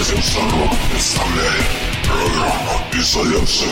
Радио Сорок представляет программу «Изоляция».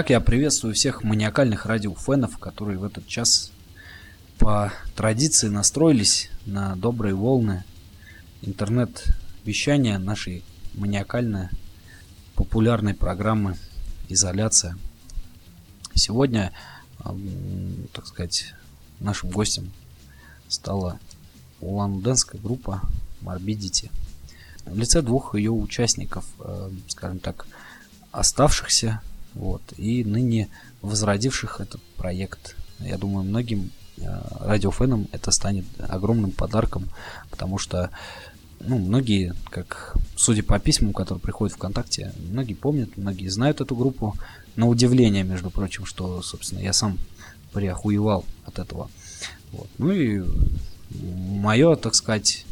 Итак, я приветствую всех маниакальных радиофенов, которые в этот час по традиции настроились на добрые волны интернет-вещания нашей маниакальной популярной программы «Изоляция». Сегодня, так сказать, нашим гостем стала улан-удэнская группа Morbidity. В лице двух ее участников, э, скажем так, оставшихся вот, и ныне возродивших этот проект. Я думаю, многим э, радиофенам это станет огромным подарком, потому что ну, многие, как судя по письмам, которые приходят ВКонтакте, многие помнят, многие знают эту группу. На удивление, между прочим, что, собственно, я сам приохуевал от этого. Вот. Ну и мое, так сказать,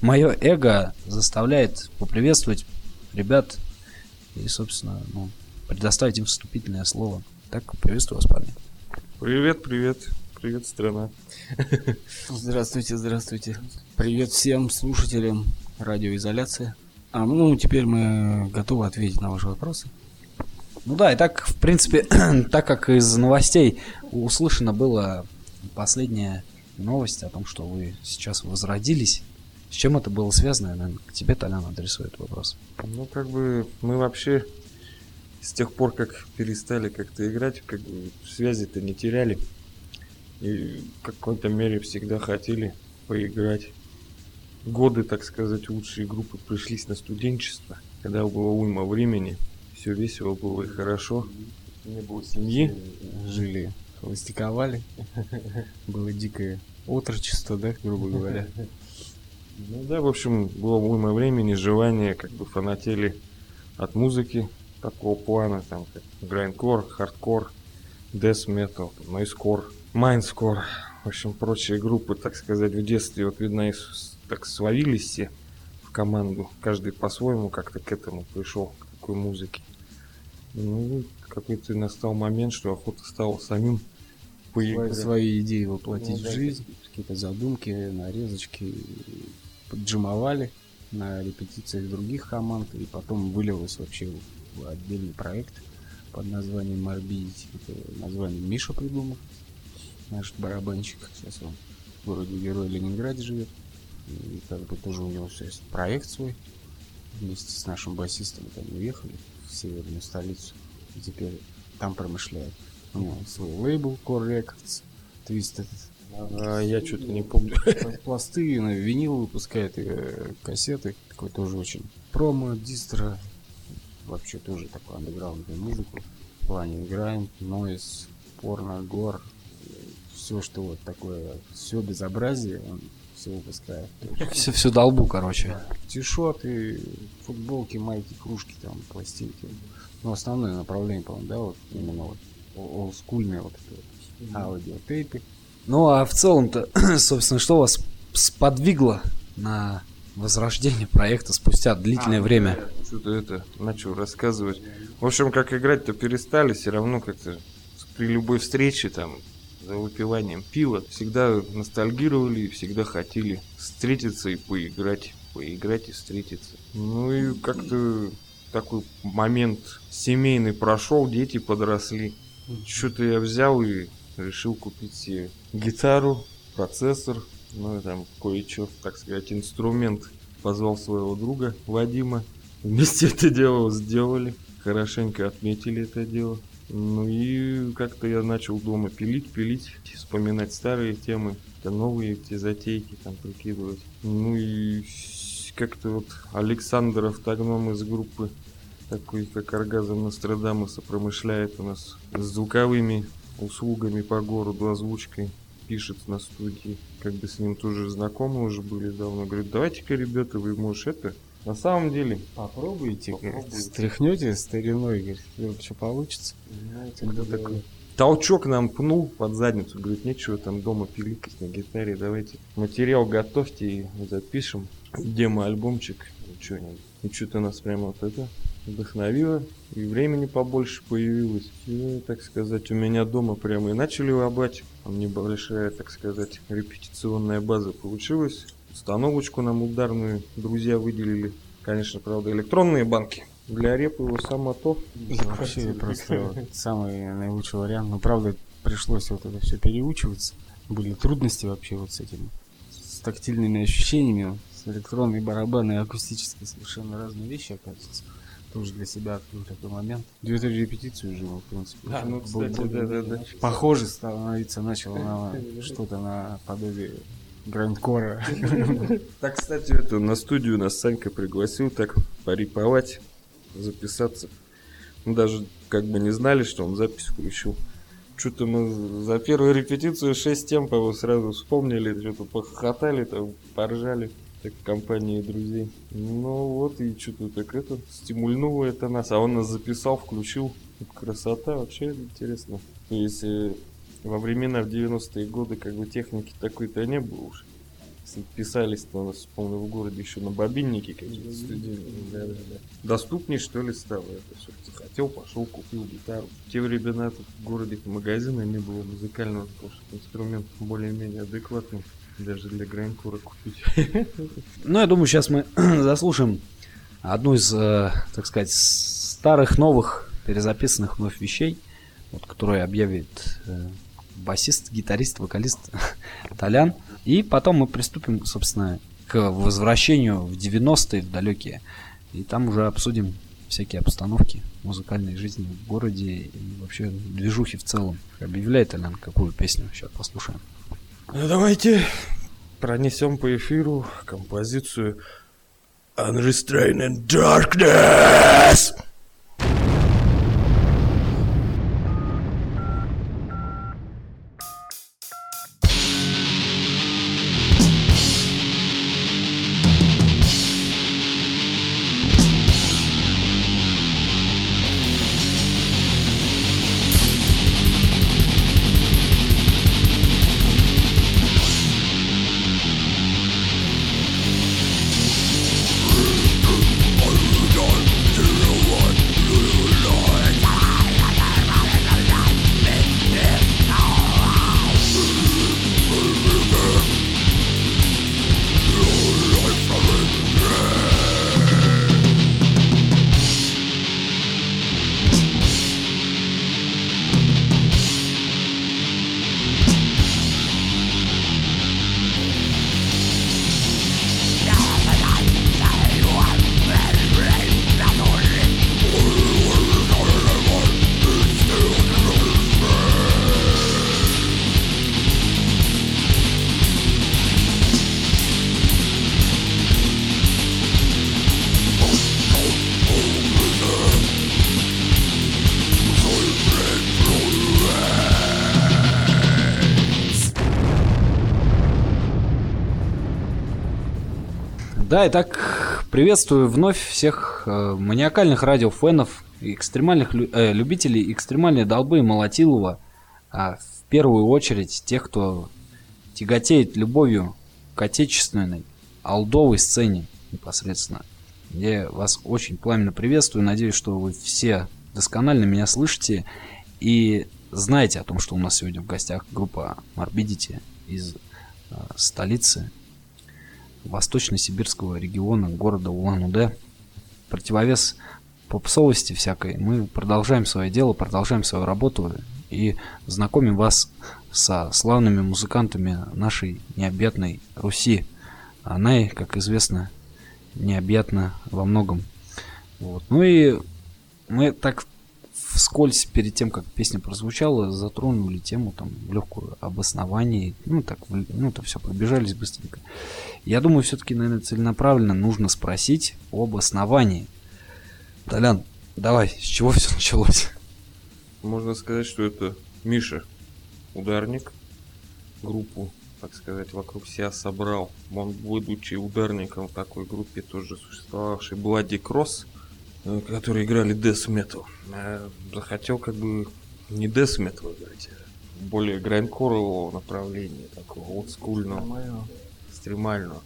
мое эго заставляет поприветствовать ребят и, собственно, ну, предоставить им вступительное слово. Так, приветствую вас, парни. Привет, привет. Привет, страна. Здравствуйте, здравствуйте. Привет всем слушателям радиоизоляции. А ну теперь мы готовы ответить на ваши вопросы. Ну да, и так, в принципе, так как из новостей услышано было последняя новость о том, что вы сейчас возродились. С чем это было связано? Я, наверное, к тебе, Толян, адресует вопрос. Ну, как бы мы вообще с тех пор, как перестали как-то играть, как бы связи-то не теряли. И в какой-то мере всегда хотели поиграть. Годы, так сказать, лучшие группы пришлись на студенчество, когда было уйма времени, все весело было и хорошо. Не было семьи. Жили, холостяковали. Было дикое отрочество, да, грубо говоря. Ну да, в общем, было уйма времени, желание, как бы фанатели от музыки такого плана, там, как грайндкор, хардкор, death metal, noisecore, mincecore, в общем, прочие группы, так сказать, в детстве, вот, видно, и так словились все в команду, каждый по-своему как-то к этому пришел, к такой музыке. Ну, какой-то настал момент, что охота стала самим Свои, свои идеи воплотить Ну в жизнь, какие-то задумки, нарезочки поджимовали на репетициях других команд, и потом вылилось вообще отдельный проект под названием Morbidity. Это название Миша придумал, наш барабанщик. Сейчас он в городе Герой Ленинграде живет. И как бы тоже у него есть проект свой. Вместе с нашим басистом там уехали в северную столицу. И теперь там промышляют. У него свой лейбл Core Records, Twisted. А, я что-то не помню. Пласты, на винил выпускает, и, э, кассеты. Такой тоже очень промо, дистро. Вообще тоже такой андеграундную музыку. В плане играем, нойз, порно, гор. Все, что вот такое, все безобразие, он все выпускает. Все, всю долбу, короче. Тишоты, футболки, майки, кружки, там, пластинки. Ну, основное направление, по-моему, да, вот именно вот олдскульные вот это вот аудиотейпы. Ну, а в целом-то, собственно, что вас сподвигло на возрождение проекта спустя длительное время? Что-то это начал рассказывать. В общем, как играть-то перестали, все равно как-то при любой встрече там за выпиванием пива всегда ностальгировали и всегда хотели встретиться и поиграть. Поиграть и встретиться. Ну и как-то такой момент семейный прошел, дети подросли. Что-то я взял и решил купить себе гитару, процессор, ну и там кое-что, так сказать, инструмент. Позвал своего друга Вадима. Вместе это дело сделали. Хорошенько отметили это дело. Ну и как-то я начал дома пилить, пилить, вспоминать старые темы, какие-то новые эти затейки там прикидывать. Ну и как-то вот Александр Автогном из группы такой, как Оргазм Нострадамуса, промышляет у нас с звуковыми услугами по городу, озвучкой, пишет на студии. Как бы с ним тоже знакомы уже были давно. Говорит, давайте-ка, ребята, вы, может, это... На самом деле, Попробуйте, Попробуйте. стряхнете стариной, говорит, что получится. когда такой толчок нам пнул под задницу, говорит, нечего там дома пиликать на гитаре, давайте материал готовьте и запишем демо-альбомчик, что-нибудь. И что-то нас прямо вот это вдохновило, и времени побольше появилось. И, так сказать, у меня дома прямо и начали лобать. Там небольшая, так сказать, репетиционная база получилась. Установочку нам ударную друзья выделили. Конечно, правда, электронные банки. Для репа его само то. И вообще просто вот самый наилучший вариант. Но правда пришлось вот это все переучиваться. Были трудности вообще вот с этим, с тактильными ощущениями, с электронной барабаны и акустические совершенно разные вещи, оказывается. Тоже для себя открыл такой момент. Две-три репетиции уже, в принципе. А, ну, Был- кстати, был- да-да-да. Похоже становиться начало на что-то на подобие грандкора. Так, кстати, это на студию нас Санька пригласил так пореповать, записаться. Мы даже как бы не знали, что он запись включил. Что-то мы за первую репетицию 6 темпов сразу вспомнили, что-то похохотали, там, поржали так компании друзей. Ну вот, и что-то так это, стимульнуло это нас. А он нас записал, включил. Красота, вообще интересно. То есть э, во времена в 90-е годы как бы техники такой-то не было уж. Если писались-то у нас, помню, в городе еще на бобиннике какие-то студийные. Да, да, да. Доступнее, что ли, стало это все. Захотел, пошел, купил гитару. В те времена тут в городе магазина не было музыкального, потому что инструмент более-менее адекватный. Даже для грайнкора купить. Ну, я думаю, сейчас мы заслушаем одну из, э, так сказать, старых новых перезаписанных вновь вещей, вот, которые объявит э, басист, гитарист, вокалист Толян. И потом мы приступим, собственно, к возвращению в 90-е, в далекие. И там уже обсудим всякие обстановки музыкальной жизни в городе и вообще движухи в целом. Объявляет Толян какую песню? Сейчас послушаем. Ну, давайте пронесем по эфиру композицию Unrestrained Darkness. Да, итак, приветствую вновь всех э, маниакальных радиофенов, экстремальных э, любителей экстремальной долбы и молотилова, а в первую очередь тех, кто тяготеет любовью к отечественной алдовой сцене непосредственно. Я вас очень пламенно приветствую, надеюсь, что вы все досконально меня слышите и знаете о том, что у нас сегодня в гостях группа Morbidity из э, столицы восточно-сибирского региона города Улан-Удэ. Противовес попсовости всякой. Мы продолжаем свое дело, продолжаем свою работу и знакомим вас со славными музыкантами нашей необъятной Руси. Она, как известно, необъятна во многом. Вот. Ну и мы так вскользь перед тем, как песня прозвучала, затронули тему там легкую об основании. Ну так, ну это все пробежались быстренько. Я думаю, все-таки, наверное, целенаправленно нужно спросить об основании. Толян, давай, с чего все началось? Можно сказать, что это Миша, ударник, группу, так сказать, вокруг себя собрал. Он, будучи ударником в такой группе, тоже существовавшей Bloody Cross, э, которые играли Death Metal, э, захотел как бы не Death Metal играть, а более грайндкорового направления, такого олдскульного, экстремального.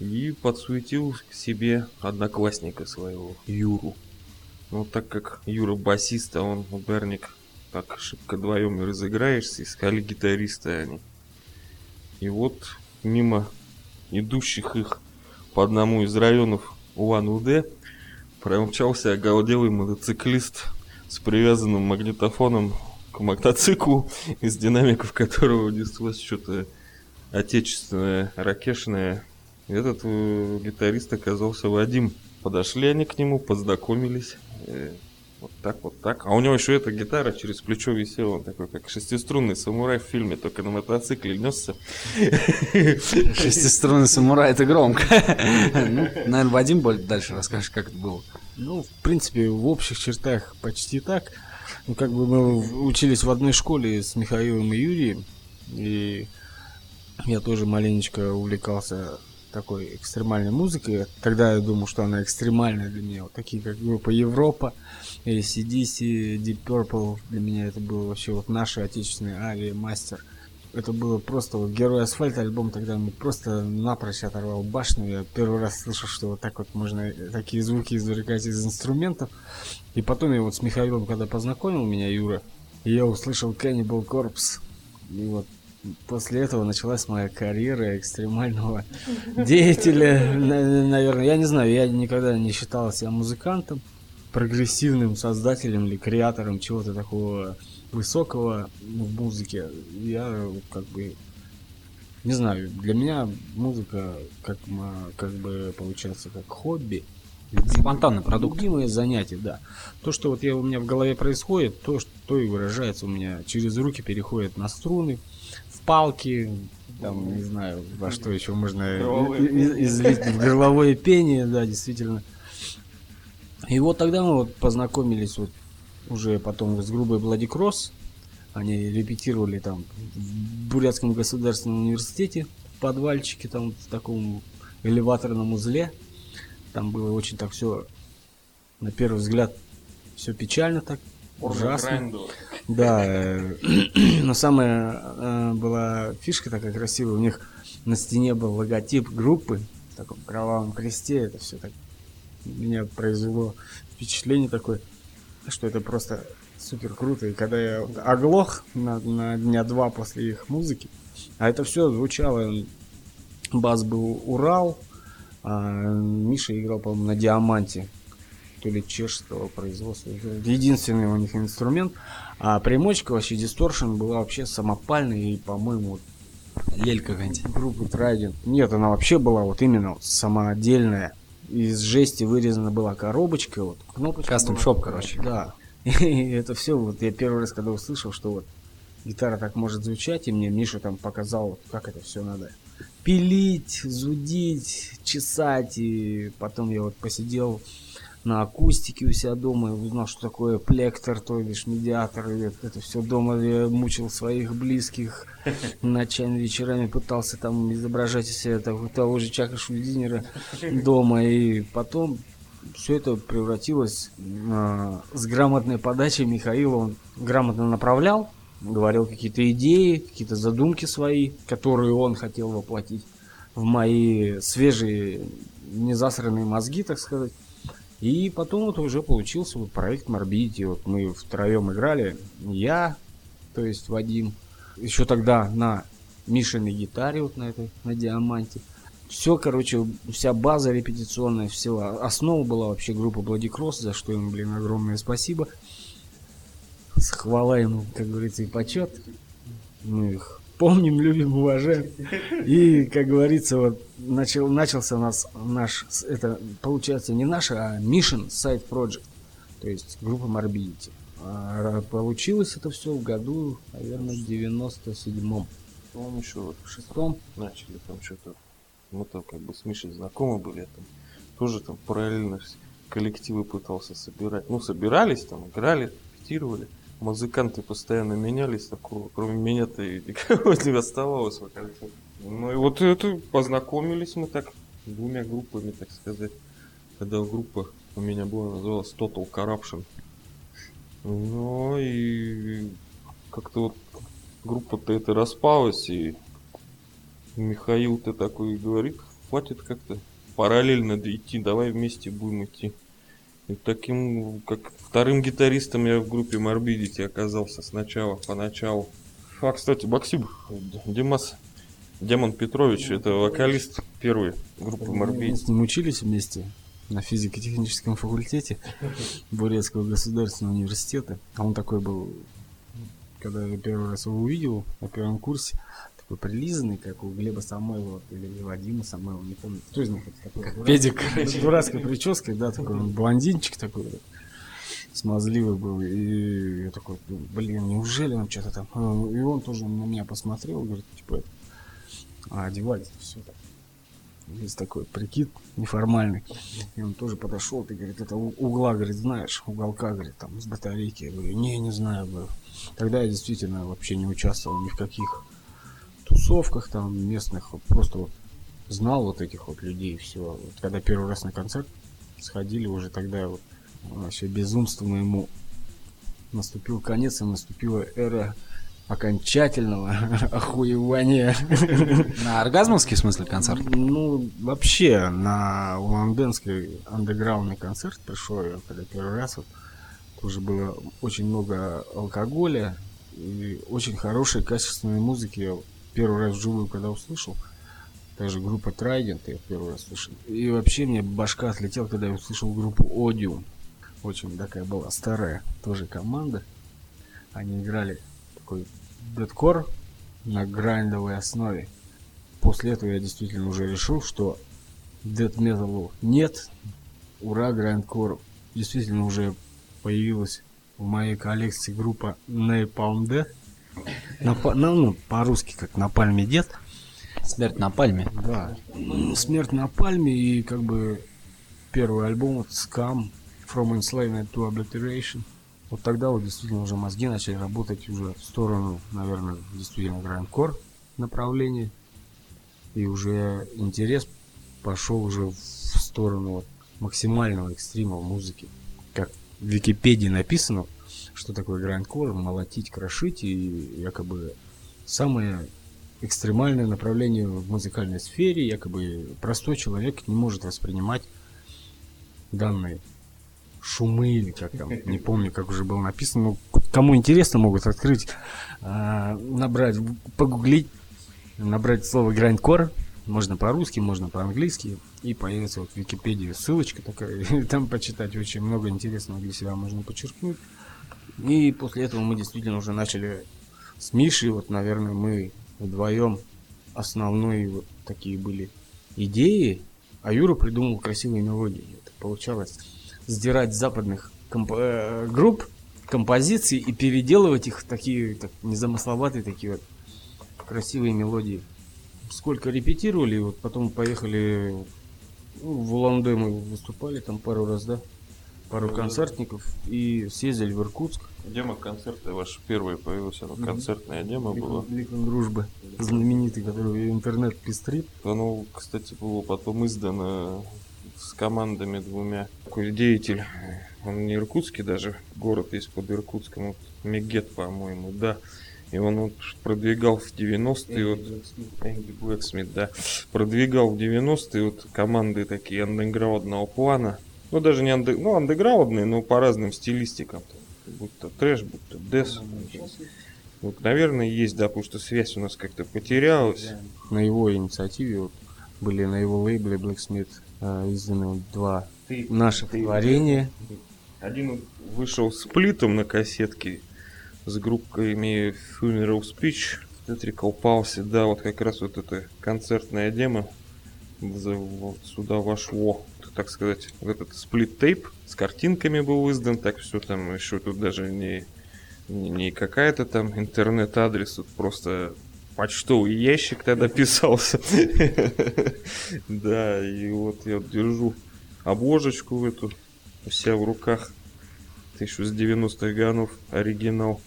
И подсуетил к себе одноклассника своего, Юру. Ну, так как Юра басист, а он ударник, так шибко вдвоем и разыграешься, искали гитариста они. И вот мимо идущих их по одному из районов Улан-Удэ промчался оголделый мотоциклист с привязанным магнитофоном к мотоциклу, из динамиков которого неслось что-то отечественное, ракешное. Этот э, гитарист оказался Вадим. Подошли они к нему, познакомились. Вот так, вот так. А у него еще эта гитара через плечо висела. Он такой, как шестиструнный самурай в фильме, только на мотоцикле несся. Шестиструнный самурай, это громко. Ну, наверное, Вадим более дальше расскажешь, как это было. Ну, в принципе, в общих чертах почти так. Ну, как бы мы учились в одной школе с Михаилом и Юрием, и я тоже маленечко увлекался такой экстремальной музыкой. Тогда я думал, что она экстремальная для меня. Вот такие, как группа Европа, или CDC, Deep Purple. Для меня это было вообще вот наши отечественные Авиа Мастер. Это было просто вот Герой Асфальта альбом тогда мне просто напрочь оторвал башню. Я первый раз слышал, что вот так вот можно такие звуки извлекать из инструментов. И потом я вот с Михаилом, когда познакомил меня Юра, я услышал Cannibal Corpse. И вот после этого началась моя карьера экстремального деятеля, на- наверное. Я не знаю, я никогда не считал себя музыкантом. Прогрессивным создателем или креатором чего-то такого высокого в музыке. Я как бы не знаю, для меня музыка как, как бы получается как хобби. Спонтанный продукт. Любимое занятие, да. То, что вот я, у меня в голове происходит, то, что то и выражается у меня. Через руки переходит на струны, в палки, там, не знаю, во что еще можно Горловое и- и- излить в горловое пение, да, действительно. И вот тогда мы вот познакомились вот уже потом с группой Bloody Cross. Они репетировали там в Бурятском государственном университете в подвальчике, там в таком элеваторном узле. Там было очень так все, на первый взгляд, все печально так, ужасно. Да, э, но самая э, была фишка такая красивая. У них на стене был логотип группы в таком кровавом кресте. Это все так меня произвело впечатление такое, что это просто супер круто. И когда я оглох на, на дня два после их музыки, а это все звучало, бас был Урал, а Миша играл, по-моему, на диаманте, то ли чешского производства. Единственный у них инструмент. А примочка вообще дисторшн была вообще самопальная и, по-моему, Лель какая-нибудь. группы Trident. Нет, она вообще была вот именно вот самоотдельная. Из жести вырезана была коробочка, вот кнопочка. Была. shop, короче. Да. И это все, вот я первый раз, когда услышал, что вот гитара так может звучать, и мне Миша там показал, как это все надо пилить, зудить, чесать, и потом я вот посидел на акустике у себя дома и узнал, что такое плектор, то бишь медиатор, и это, все дома я мучил своих близких ночами, вечерами пытался там изображать из себя того, того же Чака Шульдинера дома, и потом все это превратилось а, с грамотной подачей Михаила, он грамотно направлял, говорил какие-то идеи, какие-то задумки свои, которые он хотел воплотить в мои свежие, незасранные мозги, так сказать. И потом вот уже получился вот проект Morbidity. Вот мы втроем играли. Я, то есть Вадим, еще тогда на Мишиной гитаре, вот на этой, на диаманте. Все, короче, вся база репетиционная, все. Основа была вообще группа Bloody Cross, за что им, блин, огромное спасибо. С хвала ему, как говорится, и почет. Мы их помним, любим, уважаем. И, как говорится, вот начал, начался у нас наш, это получается не наш, а Мишин сайт Project, то есть группа Morbidity. А получилось это все в году, наверное, в 97-м. Он еще вот В шестом начали там что-то. Мы там как бы с Мишей знакомы были, я там тоже там параллельно коллективы пытался собирать. Ну, собирались там, играли, репетировали. Музыканты постоянно менялись, такого, кроме меня-то и никого не оставалось. Ну и вот это познакомились мы так двумя группами, так сказать. Когда группа у меня была, называлась Total Corruption. Ну и как-то вот группа-то это распалась, и Михаил-то такой говорит, хватит как-то параллельно идти, давай вместе будем идти. И таким, как вторым гитаристом я в группе Morbidity оказался сначала, поначалу. А, кстати, Максим, Димас, Демон Петрович, это вокалист первой группы Мы Morbidity. с ним учились вместе на физико-техническом факультете Бурятского государственного университета. А он такой был, когда я первый раз его увидел на первом курсе, такой прилизанный, как у Глеба Самойлова или Вадима Самойлова, не помню. Кто из них это такой? Как Педик. С дурацкой прической, да, такой он блондинчик такой, смазливый был. И я такой, блин, неужели он что-то там... И он тоже на меня посмотрел, говорит, типа, а одевать все так. Есть такой прикид неформальный. И он тоже подошел, ты говорит, это угла, говорит, знаешь, уголка, говорит, там, с батарейки. Я говорю, не, не знаю, говорю. Тогда я действительно вообще не участвовал ни в каких тусовках там местных, вот просто вот знал вот этих вот людей, все. Вот когда первый раз на концерт сходили, уже тогда вот вообще безумство моему наступил конец, и наступила эра окончательного охуевания. На оргазмовский смысле концерт? Ну, вообще, на уланденский андеграундный концерт пришел я, когда первый раз, вот, тоже было очень много алкоголя и очень хорошей, качественной музыки. Первый раз вживую, когда услышал, также группа Trident я первый раз слышал. И вообще мне башка отлетела, когда я услышал группу Odium. Очень такая была старая тоже команда. Они играли такой дедкор на грайндовой основе. После этого я действительно уже решил, что дед металлу нет, ура, грайндкор. Действительно уже появилась в моей коллекции группа Napalm Death. На, па- ну, ну, по-русски как на пальме дед. Смерть на пальме. Да. Смерть на пальме и как бы первый альбом вот Scam From Enslavement to Obliteration. Вот тогда вот действительно уже мозги начали работать уже в сторону, наверное, действительно грандкор направления. И уже интерес пошел уже в сторону вот максимального экстрима в музыке. Как в Википедии написано, что такое грандкор, молотить, крошить, и якобы самое экстремальное направление в музыкальной сфере, якобы простой человек не может воспринимать данные шумы или как там, не помню, как уже было написано. Ну, кому интересно, могут открыть, а, набрать, погуглить, набрать слово грандкор, можно по-русски, можно по-английски, и появится вот в Википедии ссылочка такая, там почитать очень много интересного для себя можно подчеркнуть. И после этого мы действительно уже начали с Мишей, вот, наверное, мы вдвоем основные вот такие были идеи, а Юра придумал красивые мелодии. Это получалось сдирать западных комп- э, групп композиции и переделывать их в такие так, незамысловатые такие вот красивые мелодии. Сколько репетировали, вот потом поехали ну, в Улан-Удэ мы выступали там пару раз, да? Пару концертников и съездили в Иркутск. Демо-концерты ваши первые появилась, оно концертная демо была. Ликон дружбы, знаменитый, который интернет пестрит. Оно, кстати, было потом издано с командами двумя. Такой деятель, он не иркутский даже, город есть под Иркутском, вот Мегет, по-моему, да. И он вот продвигал в 90-е, вот, Энди Блэксмит, да, продвигал в 90-е вот команды такие андеграундного плана. Ну, даже не анде... ну, андеграундные, но по разным стилистикам. Будь то thrash, будь то death. Вот, наверное, есть, да, потому что связь у нас как-то потерялась. На его инициативе вот, были на его лейбле Blacksmith э, изданы два наших творения. Один вышел с плитом на кассетке с группками Funeral Speech, Theatrical Pulse, да, вот как раз вот это концертная демо вот сюда вошло, так сказать, вот этот сплит-тейп с картинками был издан, так все там еще тут даже не, не, не какая-то там интернет-адрес, тут просто почтовый ящик тогда писался. Да, и вот я держу обложечку эту, вся в руках. Это еще с 90-х годов оригинал.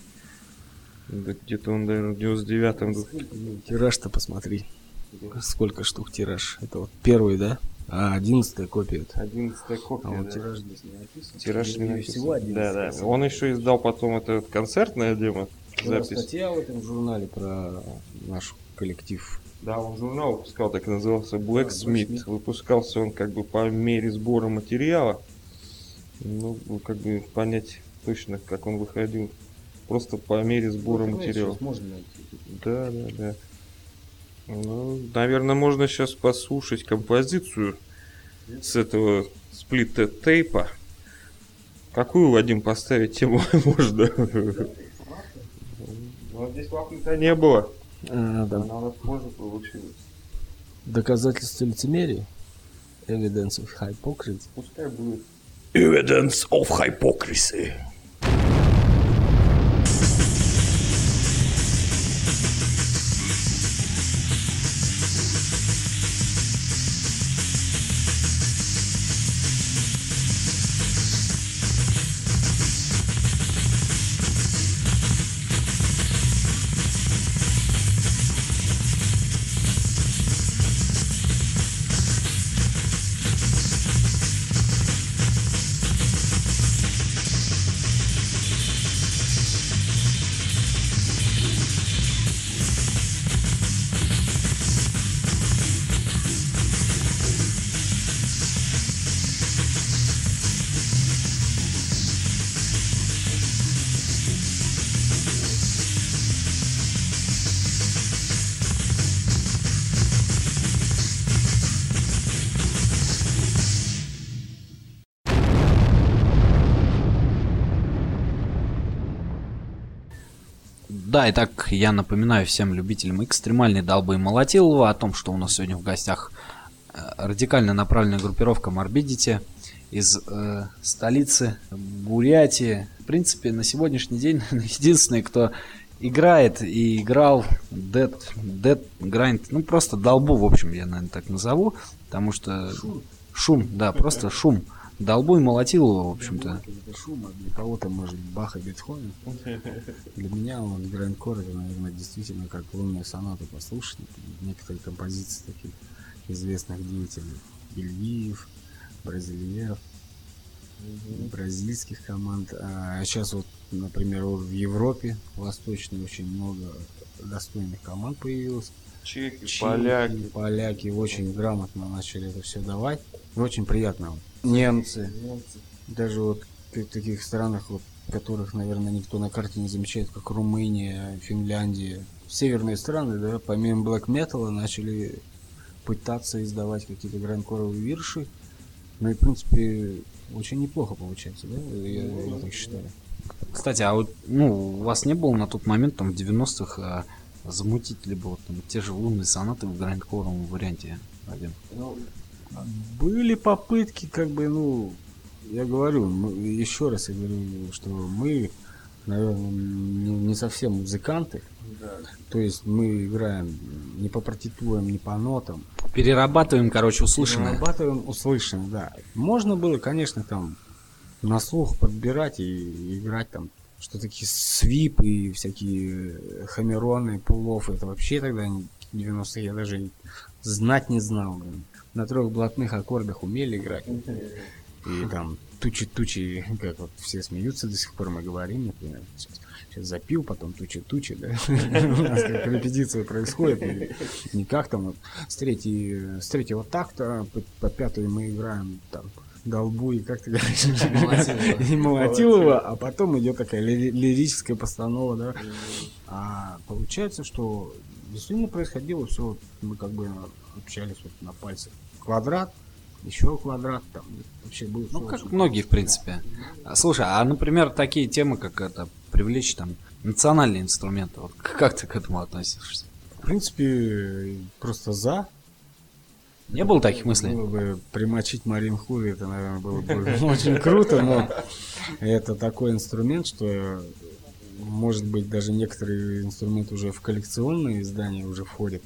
Да Где-то он, наверное, в 99-м был. Тираж-то посмотри. Сколько штук тираж? Это вот первый, да? А одиннадцатая копия. это. 11 А копия. вот да. тираж здесь не написан. Тираж не написан. всего, Да, да. 11. Он еще издал потом это концертное демо. Была Запись. статья в этом журнале про наш коллектив. Да, он журнал выпускал, так и назывался Blacksmith. Blacksmith. Выпускался он как бы по мере сбора материала. Ну, как бы понять точно, как он выходил. Просто по мере сбора материала. Можно найти. Да, да, да. Ну, наверное, можно сейчас послушать композицию с этого сплита тейпа. Какую, Вадим, поставить тему можно? Вот здесь вафли-то не было. А, да. Она у нас позже получилась. Доказательство лицемерия. Evidence of hypocrisy. Пускай будет. Evidence of hypocrisy. Да, итак, я напоминаю всем любителям экстремальной долбы Молотилова о том, что у нас сегодня в гостях э, радикально направленная группировка Морбидити из э, столицы Бурятии. В принципе, на сегодняшний день единственный, кто играет и играл Dead, Dead Grind, ну просто долбу, в общем, я, наверное, так назову, потому что шум, да, просто шум. Долбу и молотилу, в общем-то. Это шум, а для кого-то может Бах и Бетховен. Для меня он грандкор, это, наверное, действительно как лунная соната послушать. Некоторые композиции таких известных деятелей. Бельгиев, Бразильев, бразильских команд. А сейчас вот, например, в Европе восточной очень много достойных команд появилось. Чеки, Чехи, поляки. поляки очень грамотно начали это все давать. И очень приятно. Немцы. Даже вот в таких странах, вот, которых, наверное, никто на карте не замечает, как Румыния, Финляндия. Северные страны, да, помимо блэк металла начали пытаться издавать какие-то грандкоровые вирши. Ну и, в принципе, очень неплохо получается, да? Я, я так считаю. Кстати, а вот, ну, у вас не было на тот момент, там, в 90-х, а, замутить либо вот, там, те же лунные сонаты в грандкоровом варианте один? Были попытки, как бы, ну, я говорю, мы- еще раз я говорю, что мы, наверное, не, не совсем музыканты. То есть мы играем не по партитурам, не по нотам. Перерабатываем, короче, услышанное. Перерабатываем услышанное, да. Можно было, конечно, там на слух подбирать и играть там что такие свипы и всякие э, хамероны, пулов. Это вообще тогда не- 90-х я даже знать не знал. блин. На трех блатных аккордах умели играть. И там тучи-тучи, как вот все смеются до сих пор, мы говорим, например, сейчас, сейчас запил, потом тучи-тучи, да, у нас как репетиция происходит, не как там вот с, третьего такта по, пятую мы играем там долбу и как ты говоришь, и Молотилова, а потом идет такая ли- лирическая постанова, да, а получается, что действительно происходило все, мы как бы общались вот на пальцах. Квадрат, еще квадрат, там вообще было Ну, как многие, в принципе. А, Слушай, а, например, такие темы, как это, привлечь там национальные инструменты, вот как ты к этому относишься? В принципе, просто за. Не было таких мыслей? Было бы примочить Марин Хули, это, наверное, было бы очень круто, но это такой инструмент, что, может быть, даже некоторые инструменты уже в коллекционные издания уже входят.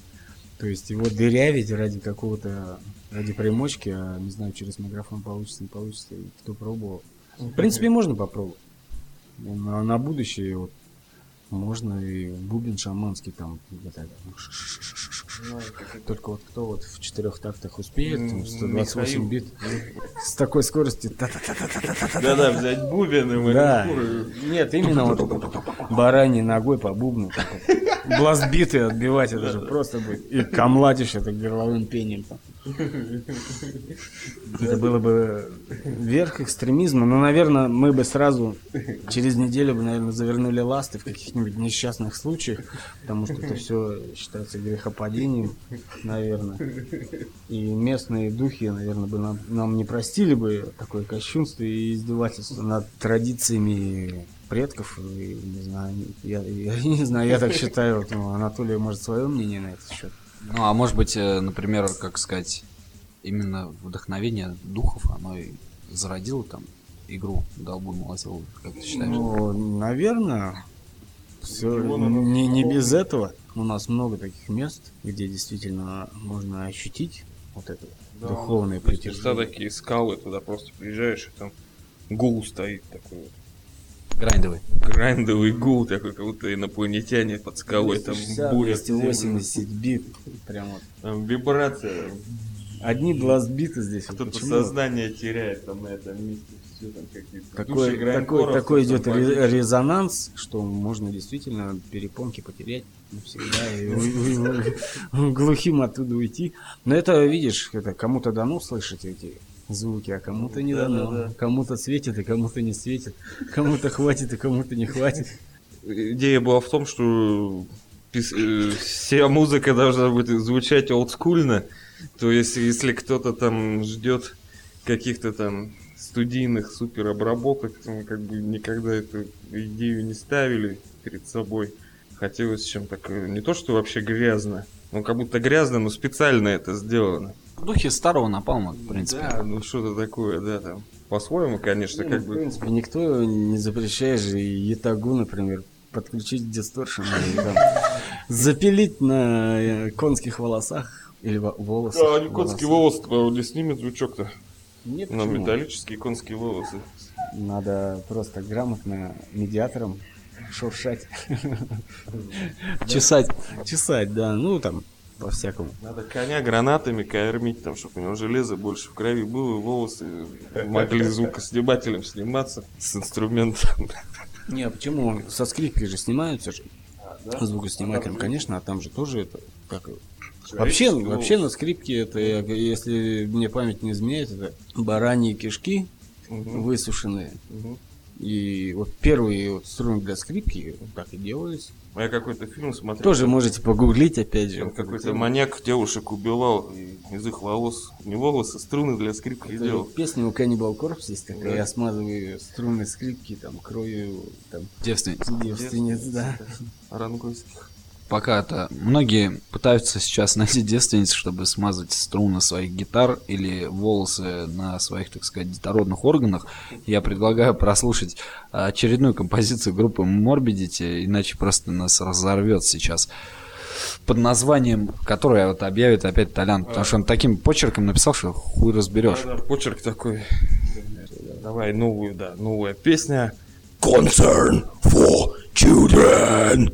То есть его дырявить ради какого-то, ради примочки, а не знаю, через микрофон получится, не получится, и кто пробовал. В принципе, можно попробовать. На, на будущее вот можно и бубен шаманский там вот так, только вот кто вот в четырех тактах успеет, там, 128 Михаил. бит, с такой скоростью. Да-да, взять бубен и Да. Нет, именно вот бараньей ногой по бубну. Бластбиты отбивать, это же просто будет. И камладишь это горловым пением. Это было бы верх экстремизма. Но, наверное, мы бы сразу через неделю бы, наверное, завернули ласты в каких-нибудь несчастных случаях, потому что это все считается грехопадением, наверное. И местные духи, наверное, бы нам, нам не простили бы такое кощунство и издевательство над традициями предков. И, не знаю, я, я не знаю, я так считаю. Вот, ну, Анатолий может свое мнение на этот счет. Ну, а может быть, э, например, как сказать, именно вдохновение духов, оно и зародило там игру Долбу Молотилова, как ты считаешь? Ну, наверное, все не, не без этого. У нас много таких мест, где действительно можно ощутить вот это духовное Места притяжение. такие скалы, туда просто приезжаешь, и там гул стоит такой вот. Грайндовый. Грандовый гул такой, как будто инопланетяне под скалой там 260, бурят землю. 280 бит. Прям вот. Там вибрация. Одни бластбиты здесь. вот Кто-то почему? сознание теряет там на этом месте. Все там Такой, такой, такой там идет ре- резонанс, что можно действительно перепонки потерять навсегда и глухим оттуда уйти. Но это, видишь, это кому-то дано слышать эти звуки, а кому-то не дано. Да-да-да. Кому-то светит, и кому-то не светит. Кому-то хватит, и кому-то не хватит. Идея была в том, что э, вся музыка должна быть звучать олдскульно. То есть, если кто-то там ждет каких-то там студийных суперобработок, то мы как бы никогда эту идею не ставили перед собой. хотелось чем так, э, не то что вообще грязно, ну как будто грязно, но специально это сделано. В духе старого напалма, в принципе. Да, ну что-то такое, да, там. По-своему, конечно, Ну, как в бы. принципе, никто не запрещает же Ятагу, например, подключить дисторшн и там запилить на э, конских волосах или во- волосах. Да, они конские волосы, не снимет звучок-то. Нет, На почему? металлические конские волосы. Надо просто грамотно медиатором шуршать. Чесать. Чесать, да, ну там по-всякому. Надо коня гранатами кормить, там, чтобы у него железо больше в крови было, и волосы могли звукоснимателем сниматься с инструментом. Не, а почему? Со скрипки же снимаются же. Звукоснимателем, конечно, а там же тоже это как Вообще, Человеческий вообще голос. на скрипке это, если мне память не изменяет, это бараньи кишки Мгм. высушенные. Мгм. И вот первые вот струны для скрипки так и делались. А Я какой-то фильм смотрел. Тоже можете погуглить, опять же. Какой-то маньяк девушек убивал и из их волос, не волосы, струны для скрипки Это делал. Песня у Cannibal Corpse есть такая, Да. я смазываю струны скрипки там кровью там Девственниц. девственниц, да. Рангойских. Пока-то многие пытаются сейчас найти девственниц, чтобы смазать струны своих гитар или волосы на своих, так сказать, детородных органах. Я предлагаю прослушать очередную композицию группы Morbidity, иначе просто нас разорвет сейчас. Под названием, которое вот объявит опять Толян, потому что он таким почерком написал, что хуй разберешь. Да, почерк такой. Давай новую, да, новая песня. Concern for children.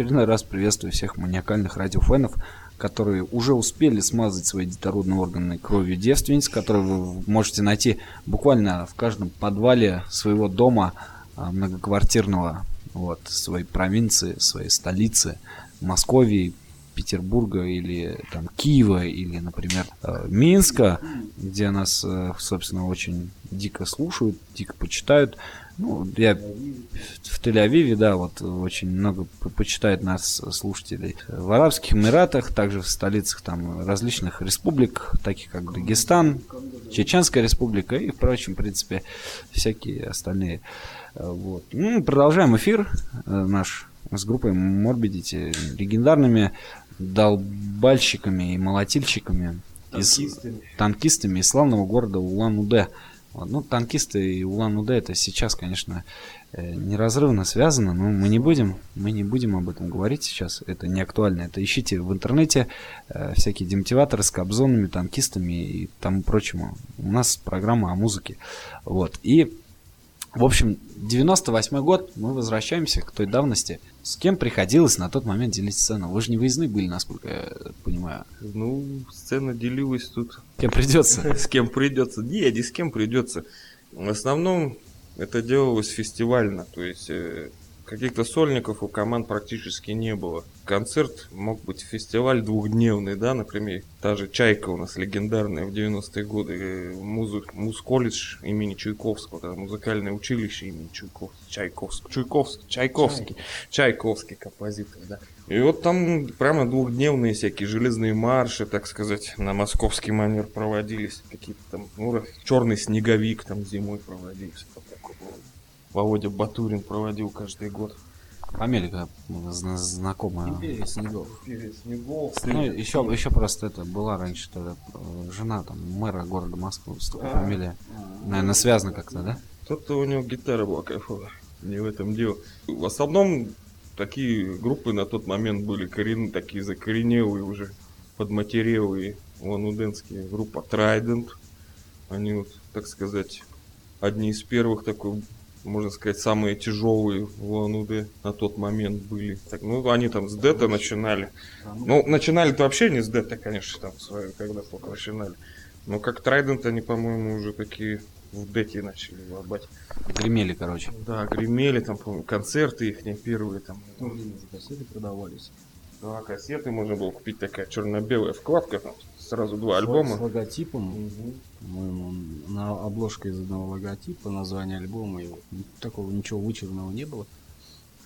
Очередной раз приветствую всех маниакальных радиофенов, которые уже успели смазать свои детородные органы кровью девственниц, которые вы можете найти буквально в каждом подвале своего дома а, многоквартирного, вот, своей провинции, своей столицы, Московии, Петербурга или там Киева или, например, э, Минска, где нас, э, собственно, очень дико слушают, дико почитают. Ну, я в Тель-Авиве, да, вот очень много по- почитает нас слушателей. В Арабских Эмиратах, также в столицах там различных республик, таких как Дагестан, Чеченская республика и, впрочем, в принципе, всякие остальные. Вот. Ну, продолжаем эфир э, наш с группой Morbidity, легендарными долбальщиками и молотильщиками из танкистами из славного города Улан-Удэ. Ну, танкисты и Улан-Удэ это сейчас, конечно, э, неразрывно связано, но мы не будем, мы не будем об этом говорить сейчас. Это не актуально. Это ищите в интернете э, всякие демотиваторы с кобзонами, танкистами и тому прочему. У нас программа о музыке. Вот. И в общем, 98 год, мы возвращаемся к той давности. С кем приходилось на тот момент делить сцену? Вы же не выездные были, насколько я понимаю. Ну, сцена делилась тут С кем придется? с кем придется. Не, не с кем придется. В основном это делалось фестивально, то есть э, каких-то сольников у команд практически не было. Концерт мог быть фестиваль двухдневный, да, например, та же «Чайка» у нас легендарная в 90-е годы, э, музык, муз-колледж имени Чайковского, да, музыкальное училище имени Чайков, Чайковского, Чайковский, Чайковский, Чайковский композитор, да. И вот там прямо двухдневные всякие железные марши, так сказать, на московский манер проводились. Какие-то там, ну, черный снеговик там зимой проводился. Володя Батурин проводил каждый год. Фамилия зна- знакомая. Империя снегов. Снегов. Ну, еще, еще просто это была раньше тогда э, жена там мэра города Москвы, такая фамилия. Наверное, связана как-то, да? Кто-то у него гитара была кайфовая. Не в этом дело. В основном такие группы на тот момент были корен... такие закоренелые уже, подматерелые, лануденские. Группа Trident. Они вот, так сказать, одни из первых такой, можно сказать, самые тяжелые в Лануде на тот момент были. Так, ну, они там с Дета начинали. Ну, начинали-то вообще не с Дета, конечно, там свою, когда только начинали. Но как Trident они, по-моему, уже такие в Дете начали лобать. Гремели, короче. Да, гремели там, помню, концерты их не первые там. Кассеты продавались. Да, кассеты можно было купить такая черно-белая вкладка, там сразу два С альбома. логотипом, по-моему, на обложке из одного логотипа, название альбома, и вот такого ничего вычурного не было.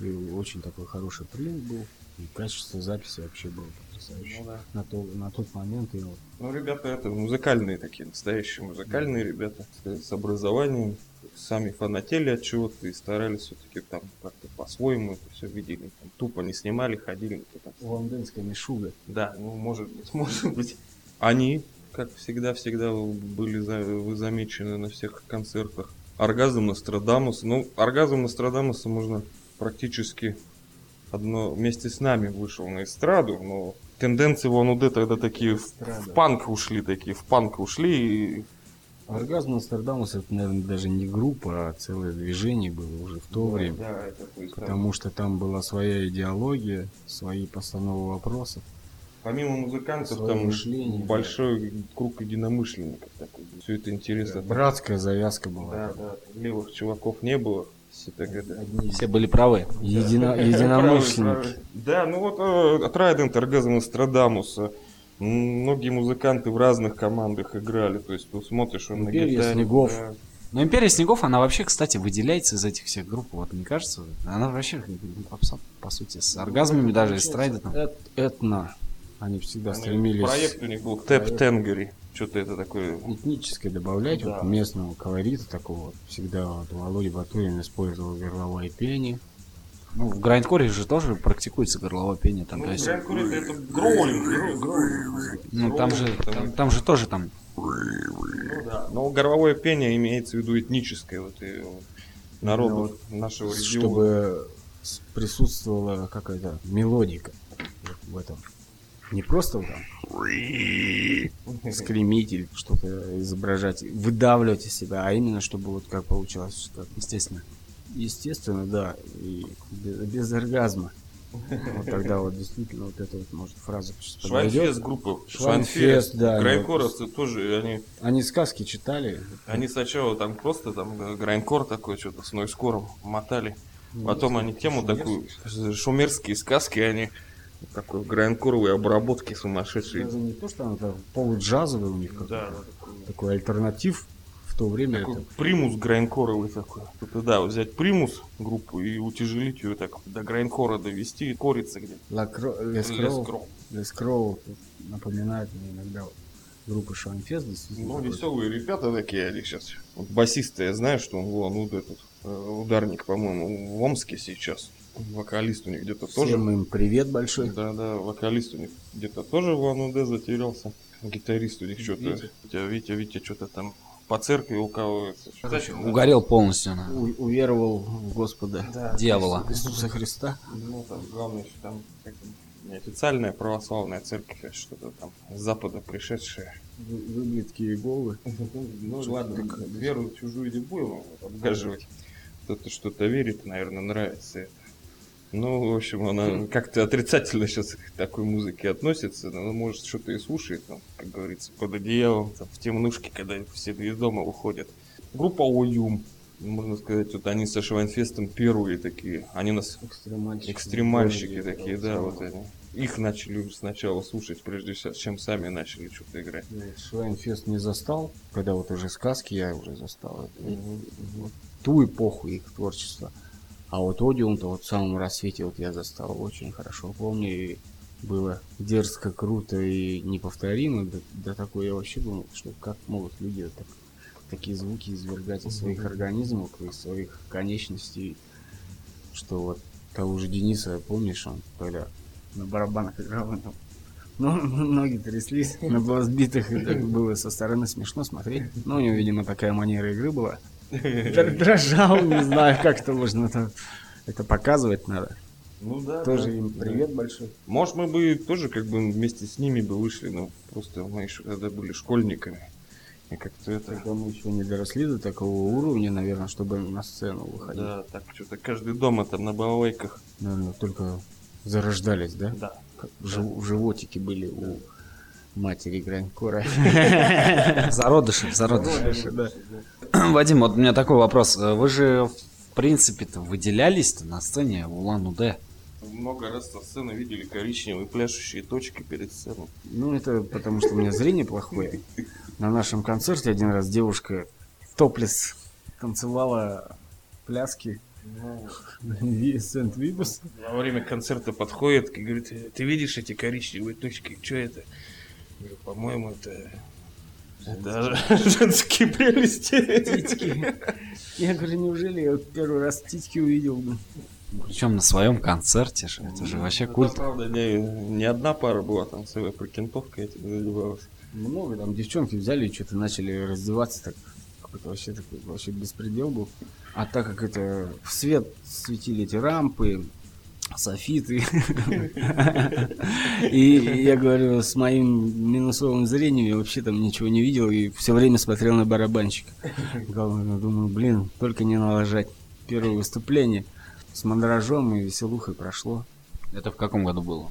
И очень такой хороший принт был, и качество записи вообще было потрясающее. Ну да. На, то, на тот момент я вот Ну, ребята, это музыкальные такие, настоящие музыкальные ребята с- с образованием, сами фанатели от чего-то и старались все-таки там как-то по-своему это все видели. Там, тупо не снимали, ходили. там. лондонская мишуга. Да, ну, может быть, может быть. Они, как всегда-всегда, были за- вы замечены на всех концертах. Оргазм Нострадамуса. Ну, оргазм Нострадамуса можно практически одно вместе с нами вышел на эстраду, но тенденции в ОНУД тогда такие в, в панк ушли, такие в панк ушли, и Оргазм Нострадамус это, наверное, даже не группа, а целое движение было уже в то время. Да, это, Потому что там была своя идеология, свои постановы вопросов. Помимо музыкантов, Своё там мышление, да. большой круг единомышленников такой. Все это интересно. Братская завязка была. Да, да, левых чуваков не было. Все так это. Одни Все были правы. едино- Правильно, единомышленники. Да, ну вот э, от Райдент, Оргазм Нострадамуса. М, Многие музыканты в разных командах играли. То есть ты смотришь, он на Империя гитаре. снегов. да. Но Империя Снегов, она вообще, кстати, выделяется из этих всех групп, вот мне кажется. Она вообще, ну, по, по сути, с оргазмами даже, и с Трайдентом. Эт- Этно. Они всегда Они- стремились Проект у них был Тэп Тенгери. Что-то это такое. этническое добавлять, Да. вот местного колорита такого. вот. Всегда вот Володя Батурин использовал горловое пение. Ну, в грайндкоре же тоже практикуется горловое пение. Там, Ну, то есть, Грайндкор это, это гроулинг. гроулинг. ну, там же, там, там же тоже там Ну да. Но горловое пение имеется в виду этническое вот, и, вот, народов нашего региона. чтобы присутствовала какая-то мелодика в этом. Не просто там скремить или что-то изображать, выдавливать из себя, а именно чтобы вот как получалось, что естественно. естественно, да, и без, без оргазма. Вот тогда вот действительно вот эта вот, может, фраза. Швайнфест группа. Швайнфест, да, Грайнкоровцы тоже, они, Они сказки читали, они сначала там просто там грайнкор такой, что-то с нойскором мотали. Потом они тему такую, шумерские сказки, они такой грайнкоровые обработки сумасшедшие. даже не то, что она там полуджазовый у них какой-то, Да, такой альтернатив в то время Такой это... примус грайнкоровый такой. Это да, вот взять примус группу и утяжелить ее так до грайнкора довести, и кориться где-то. Лакро... Лес Лес Кроу, Кроу. Лес Кроу напоминает мне иногда вот группы действительно Ну, такой. веселые ребята такие они сейчас. Вот басиста, я знаю, что он вон вот этот э, ударник, по-моему, в Омске сейчас. Вокалист у них где-то тоже. Всем им привет большой. Да, да, вокалист у них где-то тоже в АНУД затерялся. Гитарист у них что-то. Витя. Витя, Витя, что-то там по церкви укалывается. Угорел полностью на У- уверовал в Господа Да, дьявола. Иисуса Христа. Ну, там, главное, еще там как неофициальная православная церковь, а что-то там с запада пришедшая. Вы- Выглядки головы. Ну, ладно, веру чужую не будем обгаживать. Кто-то что-то верит, наверное, нравится это. Ну, в общем, она как-то отрицательно сейчас к такой музыке относится. но Она, может, что-то и слушает, там, как говорится, под одеялом, там, в темнушке, когда все из дома уходят. Группа Оюм. Можно сказать, вот они со Швайнфестом первые такие. Они нас Экстремальщики. экстремальщики такие, да, вот они. Их начали сначала слушать, прежде чем сами начали что-то играть. Швайнфест не застал, когда вот уже сказки я уже застал. Это вот ту эпоху их творчества. А вот Одиум-то вот в самом рассвете вот я застал очень хорошо. Помню, и было дерзко, круто и неповторимо. Да, да такое я вообще думал, что как могут люди так, такие звуки извергать из своих организмов, из своих конечностей. Что вот того же Дениса, помнишь, он когда на барабанах играл, он там ну, ноги тряслись на сбитых, и так было со стороны смешно смотреть. Ну, у него, видимо, такая манера игры была. Др- Дрожал, не знаю, как это можно это, это показывать надо. Ну да. Тоже да. им привет большой. Может, мы бы тоже как бы вместе с ними бы вышли, но просто мы еще тогда были школьниками. И как-то это... Тогда мы еще не доросли до такого уровня, наверное, чтобы на сцену выходить. Да, так что-то каждый дома там на балалайках. Наверное, только зарождались, да? Да. Как в жив- животики были у матери Гранькора. зародыши, зародыши. Вадим, вот у меня такой вопрос. Э, Вы же, в принципе-то, выделялись-то на сцене в Улан-Удэ. Много раз со сцены видели коричневые пляшущие точки перед сценой. Ну, это потому что у меня зрение плохое. На нашем концерте один раз девушка топлес танцевала пляски Ви- Сент-Вибус. Во время концерта подходит и говорит, «Э, ты видишь эти коричневые точки? Что это? Я говорю, по-моему, это... Это женские прелести. Титьки. Я говорю, неужели я первый раз титьки увидел? Причем на своем концерте же. Это же вообще Это, культ. правда, не, не одна пара была, там целая прокентовка этим заливалась. Много там девчонки взяли и что-то начали раздеваться так. Какой-то вообще такой вообще беспредел был. А так как это в свет светили эти рампы, софиты. И я говорю, с моим минусовым зрением я вообще там ничего не видел и все время смотрел на барабанщика. Главное, думаю, блин, только не налажать. Первое выступление с мандражом и веселухой прошло. Это в каком году было?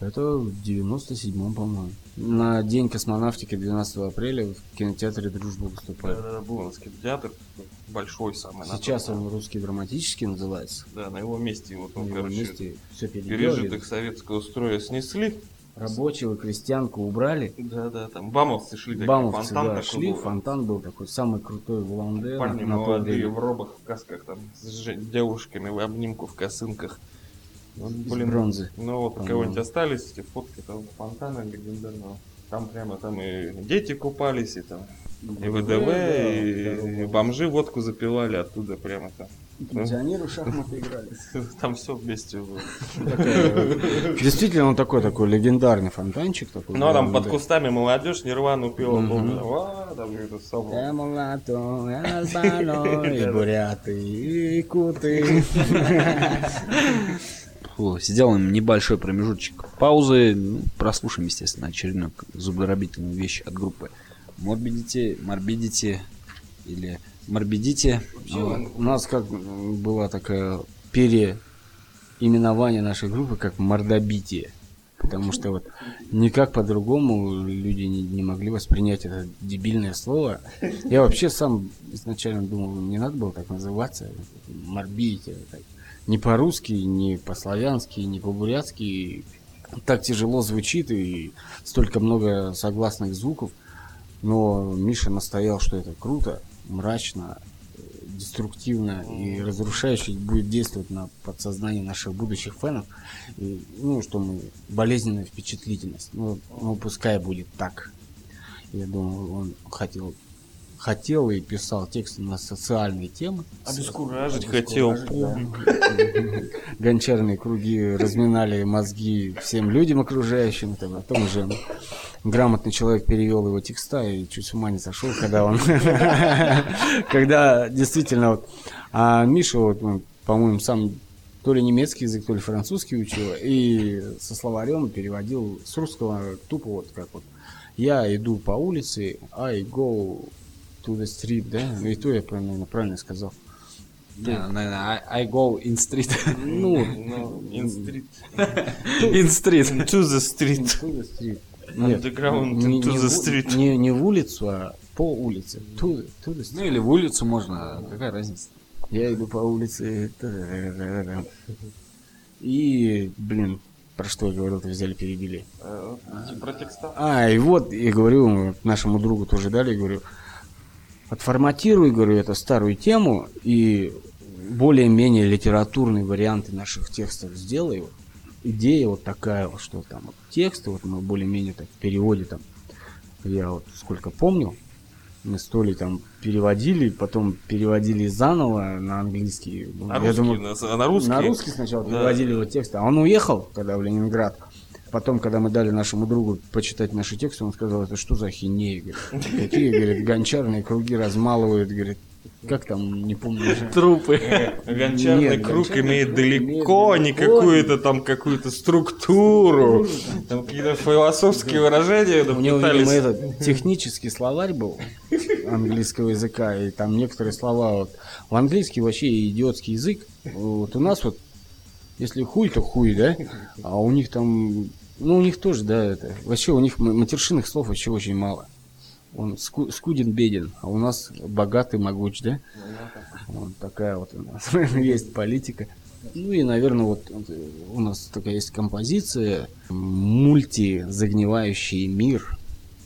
Это в 97-м, по-моему. На День космонавтики 12 апреля в кинотеатре «Дружба» выступали. Да, Булонский театр, большой самый. на Сейчас он русский драматический называется. Да, на его месте вот На он, его короче, месте все пережитых советского строя снесли. Рабочего крестьянку убрали. Да, да, там бамовцы шли, такие, Бамовцы, фонтан да, шли. был. Фонтан был такой самый крутой в Улан-Удэ Парни на, на молодые в робах, в касках, там, с девушками в обнимку, в косынках. Ну, Из бронзы. Ну вот, у кого-нибудь остались эти фотки того фонтана легендарного. Там прямо там и дети купались, и там и ВДВ, да, и, и бомжи водку запивали оттуда прямо там. Пенсионеры в шахматы играли. Там все вместе было. Действительно, он такой такой легендарный фонтанчик такой. Ну а там под кустами молодежь нирвану пила, помню. Там это и буряты, и куты. Сделаем небольшой промежуточек паузы. Ну, прослушаем, естественно, очередную зубодробительную вещь от группы Morbidity, Morbidity или Morbidity. Ну, У нас как была такая переименование нашей группы как мордобитие. Потому что вот никак по-другому люди не, не могли воспринять это дебильное слово. Я вообще сам изначально думал, не надо было так называться. Морбитие. так. Ни по-русски, ни по-славянски, ни по-бурятски. Так тяжело звучит и столько много согласных звуков. Но Миша настоял, что это круто. мрачно, деструктивно и разрушающе будет действовать на подсознание наших будущих фенов. И, ну, что мы болезненная впечатлительность. Ну, ну, пускай будет так. Я думаю, он хотел хотел и писал тексты на социальные темы. Обескуражить хотел, да. Гончарные круги разминали мозги всем людям окружающим. Это потом уже грамотный человек перевел его текста и чуть с ума не сошел, когда он... Когда действительно... вот, А Миша, вот, он, по-моему, сам то ли немецкий язык, то ли французский учил, и со словарем переводил с русского тупо вот как вот. Я иду по улице, I go to the street, да? Ну и то я правильно, правильно сказал. Да, наверное, I, I go in street. Ну, In street. in street. To the street. to the street. Нет, Underground не, to не the в- street. Не, не в улицу, а по улице. To, to the street. Ну или в улицу можно, какая разница? Я иду по улице. И, блин, про что я говорил, то взяли, перебили. Про текста. А, и вот, я говорю, нашему другу тоже дали, я говорю, отформатируй, говорю, эту старую тему и более-менее литературные варианты наших текстов сделай. Вот. Идея вот такая, вот, что там вот, тексты, вот мы более-менее так в переводе там, я вот сколько помню, мы с Толей там переводили, потом переводили заново на английский. На Я русский, думаю, на, на русский. на русский сначала Да. переводили его тексты, а он уехал, когда в Ленинград. Потом, когда мы дали нашему другу почитать наши тексты, он сказал, это что за хинеи? Говорит, Какие, говорит, гончарные круги размалывают, говорит, как там, не помню уже. Трупы. Гончарный Нет, круг гончарный имеет круг далеко имеет не какую-то там какую-то структуру. Там какие-то философские выражения У него, видимо, этот технический словарь был английского языка, и там некоторые слова вот в английский вообще идиотский язык. Вот у нас вот, если хуй, то хуй, да? А у них там, ну у них тоже, да, это. Вообще у них матершинных слов вообще очень мало. Он ску- скуден, беден, а у нас богатый, могуч, да? Вот такая вот у нас есть политика. Ну и, наверное, вот э, у нас такая есть композиция мультизагнивающий мир,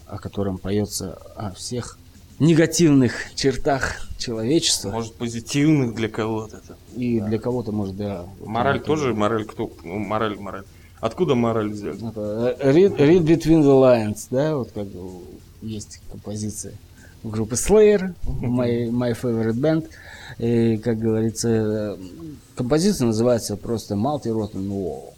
о котором поется о всех негативных чертах человечества. Может, позитивных для кого-то. И для кого-то, может, да. Мораль тоже, мораль кто? Ну, мораль, мораль. Откуда мораль взять? это, э, read, read Between the Lines, да, вот как есть композиция группы Slayer, my, my favorite band. И, как говорится, э, композиция называется просто Multi Rotten Wall.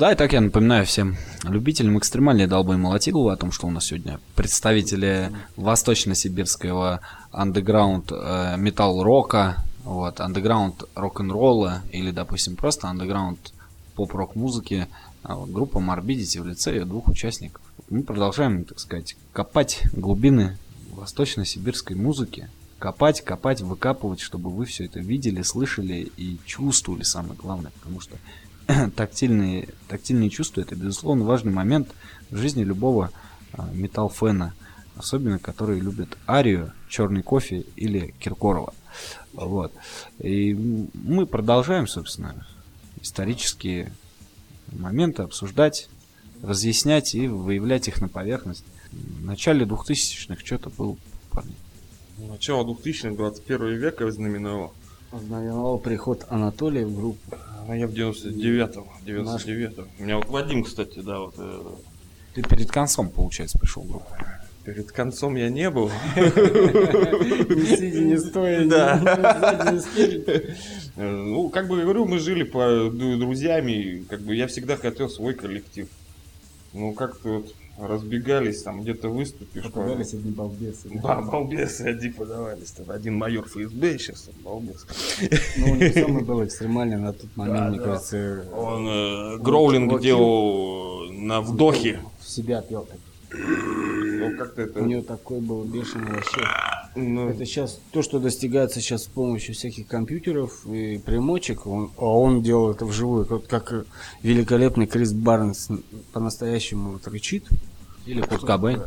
Да, и так я напоминаю всем любителям экстремальной долбы молотилова о том, что у нас сегодня представители восточно-сибирского андеграунд э, металл-рока, вот, андеграунд рок-н-ролла или, допустим, просто андеграунд поп-рок музыки, а вот, группа Morbidity в лице её двух участников. Мы продолжаем, так сказать, копать глубины восточно-сибирской музыки, копать, копать, выкапывать, чтобы вы все это видели, слышали и чувствовали, самое главное, потому что тактильные, тактильные чувства это, безусловно, важный момент в жизни любого а, металл-фена, особенно которые любят Арию, Черный кофе или Киркорова. Вот. И мы продолжаем, собственно, исторические моменты обсуждать, разъяснять и выявлять их на поверхность. В начале 2000-х что-то было, парни. Начало 2000-х, 21 века знаменовал. Знаменовал приход Анатолия в группу. А я в 99-м, 99-м. У меня вот Вадим, кстати, да, вот э, Ты перед концом, получается, пришел в группу. перед концом я не был. Не сидя, не стоя, Да. Э, Ну, как бы говорю, мы жили по друзьями, как бы я всегда хотел свой коллектив. Ну, как-то вот разбегались, там где-то выступишь. по- Попадались одни балбесы. Да, балбесы одни подавались. Там один майор ФСБ, сейчас он балбес. Ну, у него самый был экстремальный на тот момент, Да, мне да. кажется, Он э, гроулинг делал на вдохе. в себя пел. Ну, как-то У это... него такой был бешеный вообще. Ну, Это сейчас то, что достигается сейчас с помощью всяких компьютеров и примочек, он- а он делал это вживую, вот как э, великолепный Крис Барнс по-настоящему вот рычит. Или Курт Кобейн.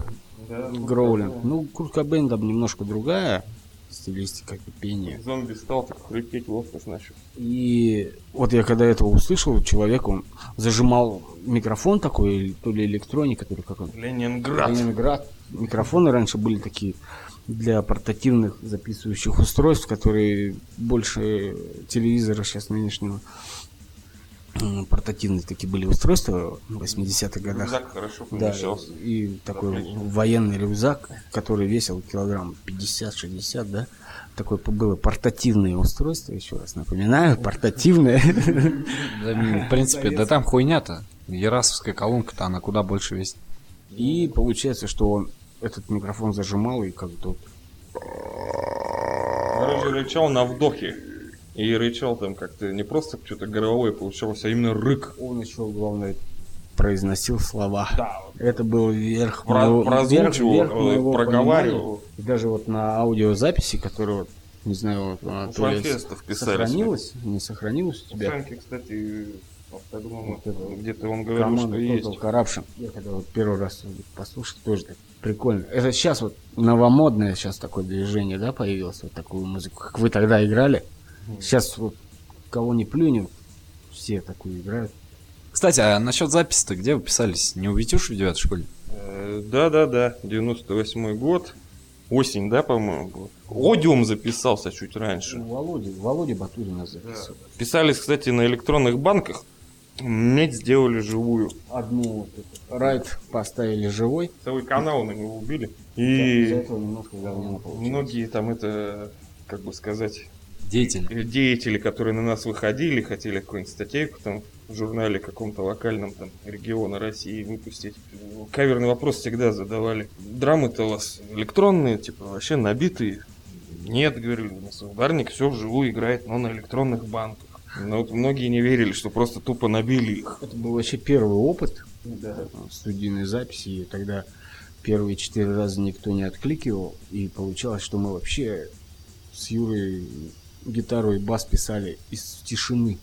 Гроулинг. Ну, Курт Кобейн там немножко другая стилистика пения. зомби стал так хрипеть ловко, значит. И вот я когда этого услышал, человек, он зажимал микрофон такой, то ли электроник, который как он, Ленинград. Ленинград. Микрофоны раньше были такие для портативных записывающих устройств, которые больше телевизора сейчас нынешнего. М, Портативные такие были устройства в 80-х годах. Рюкзак хорошо Да, помещался. и такой Отлично. военный рюкзак, который весил килограмм 50-60, да. Такое было портативное устройство, еще раз напоминаю, портативное. М, в принципе, да там хуйня-то. Ерасовская колонка-то, она куда больше весит. И получается, что он этот микрофон зажимал и как-то Короче, рычал на вдохе. И рычал там как-то не просто что-то горловое получалось, а именно рык. Он еще, главное, произносил слова. Это был верх Про- моего- верх- верх э, моего проговаривал. И даже вот на аудиозаписи, которая, вот, не знаю, вот, она то ли сохранилась, не сохранилась у тебя? Франки, кстати, по-моему, Вот где-то он говорил, Команда что есть. Corruption. Я когда вот первый раз послушал, тоже так прикольно. Это сейчас вот новомодное сейчас такое движение, да, появилось, вот такую музыку, как вы тогда играли. Сейчас вот кого не плюнем, все такую играют. Кстати, а насчет записи-то где вы писались? Не у Витюши в девятой школе? Э, Да-да-да, 98 год. Осень, да, по-моему, был? Одиум записался чуть раньше. У Володи, Володя Батурина записывал. Писались, кстати, на электронных банках. Медь сделали живую. Одну вот эту райд поставили живой. Целый канал на него убили. Из-за И этого немножко говняно получилось. многие там это, как бы сказать, Деятель. деятели, которые на нас выходили, хотели какую-нибудь статейку там в журнале каком-то локальном там региона России выпустить. Каверный вопрос всегда задавали. Драмы-то у вас электронные, типа вообще набитые. Нет, говорили, у нас ударник все вживую играет, но на электронных банках. Но вот многие не верили, что просто тупо набили их. Это был вообще первый опыт э, студийной записи. И тогда первые четыре раза никто не откликивал. И получалось, что мы вообще с Юрой гитару и бас писали из тишины.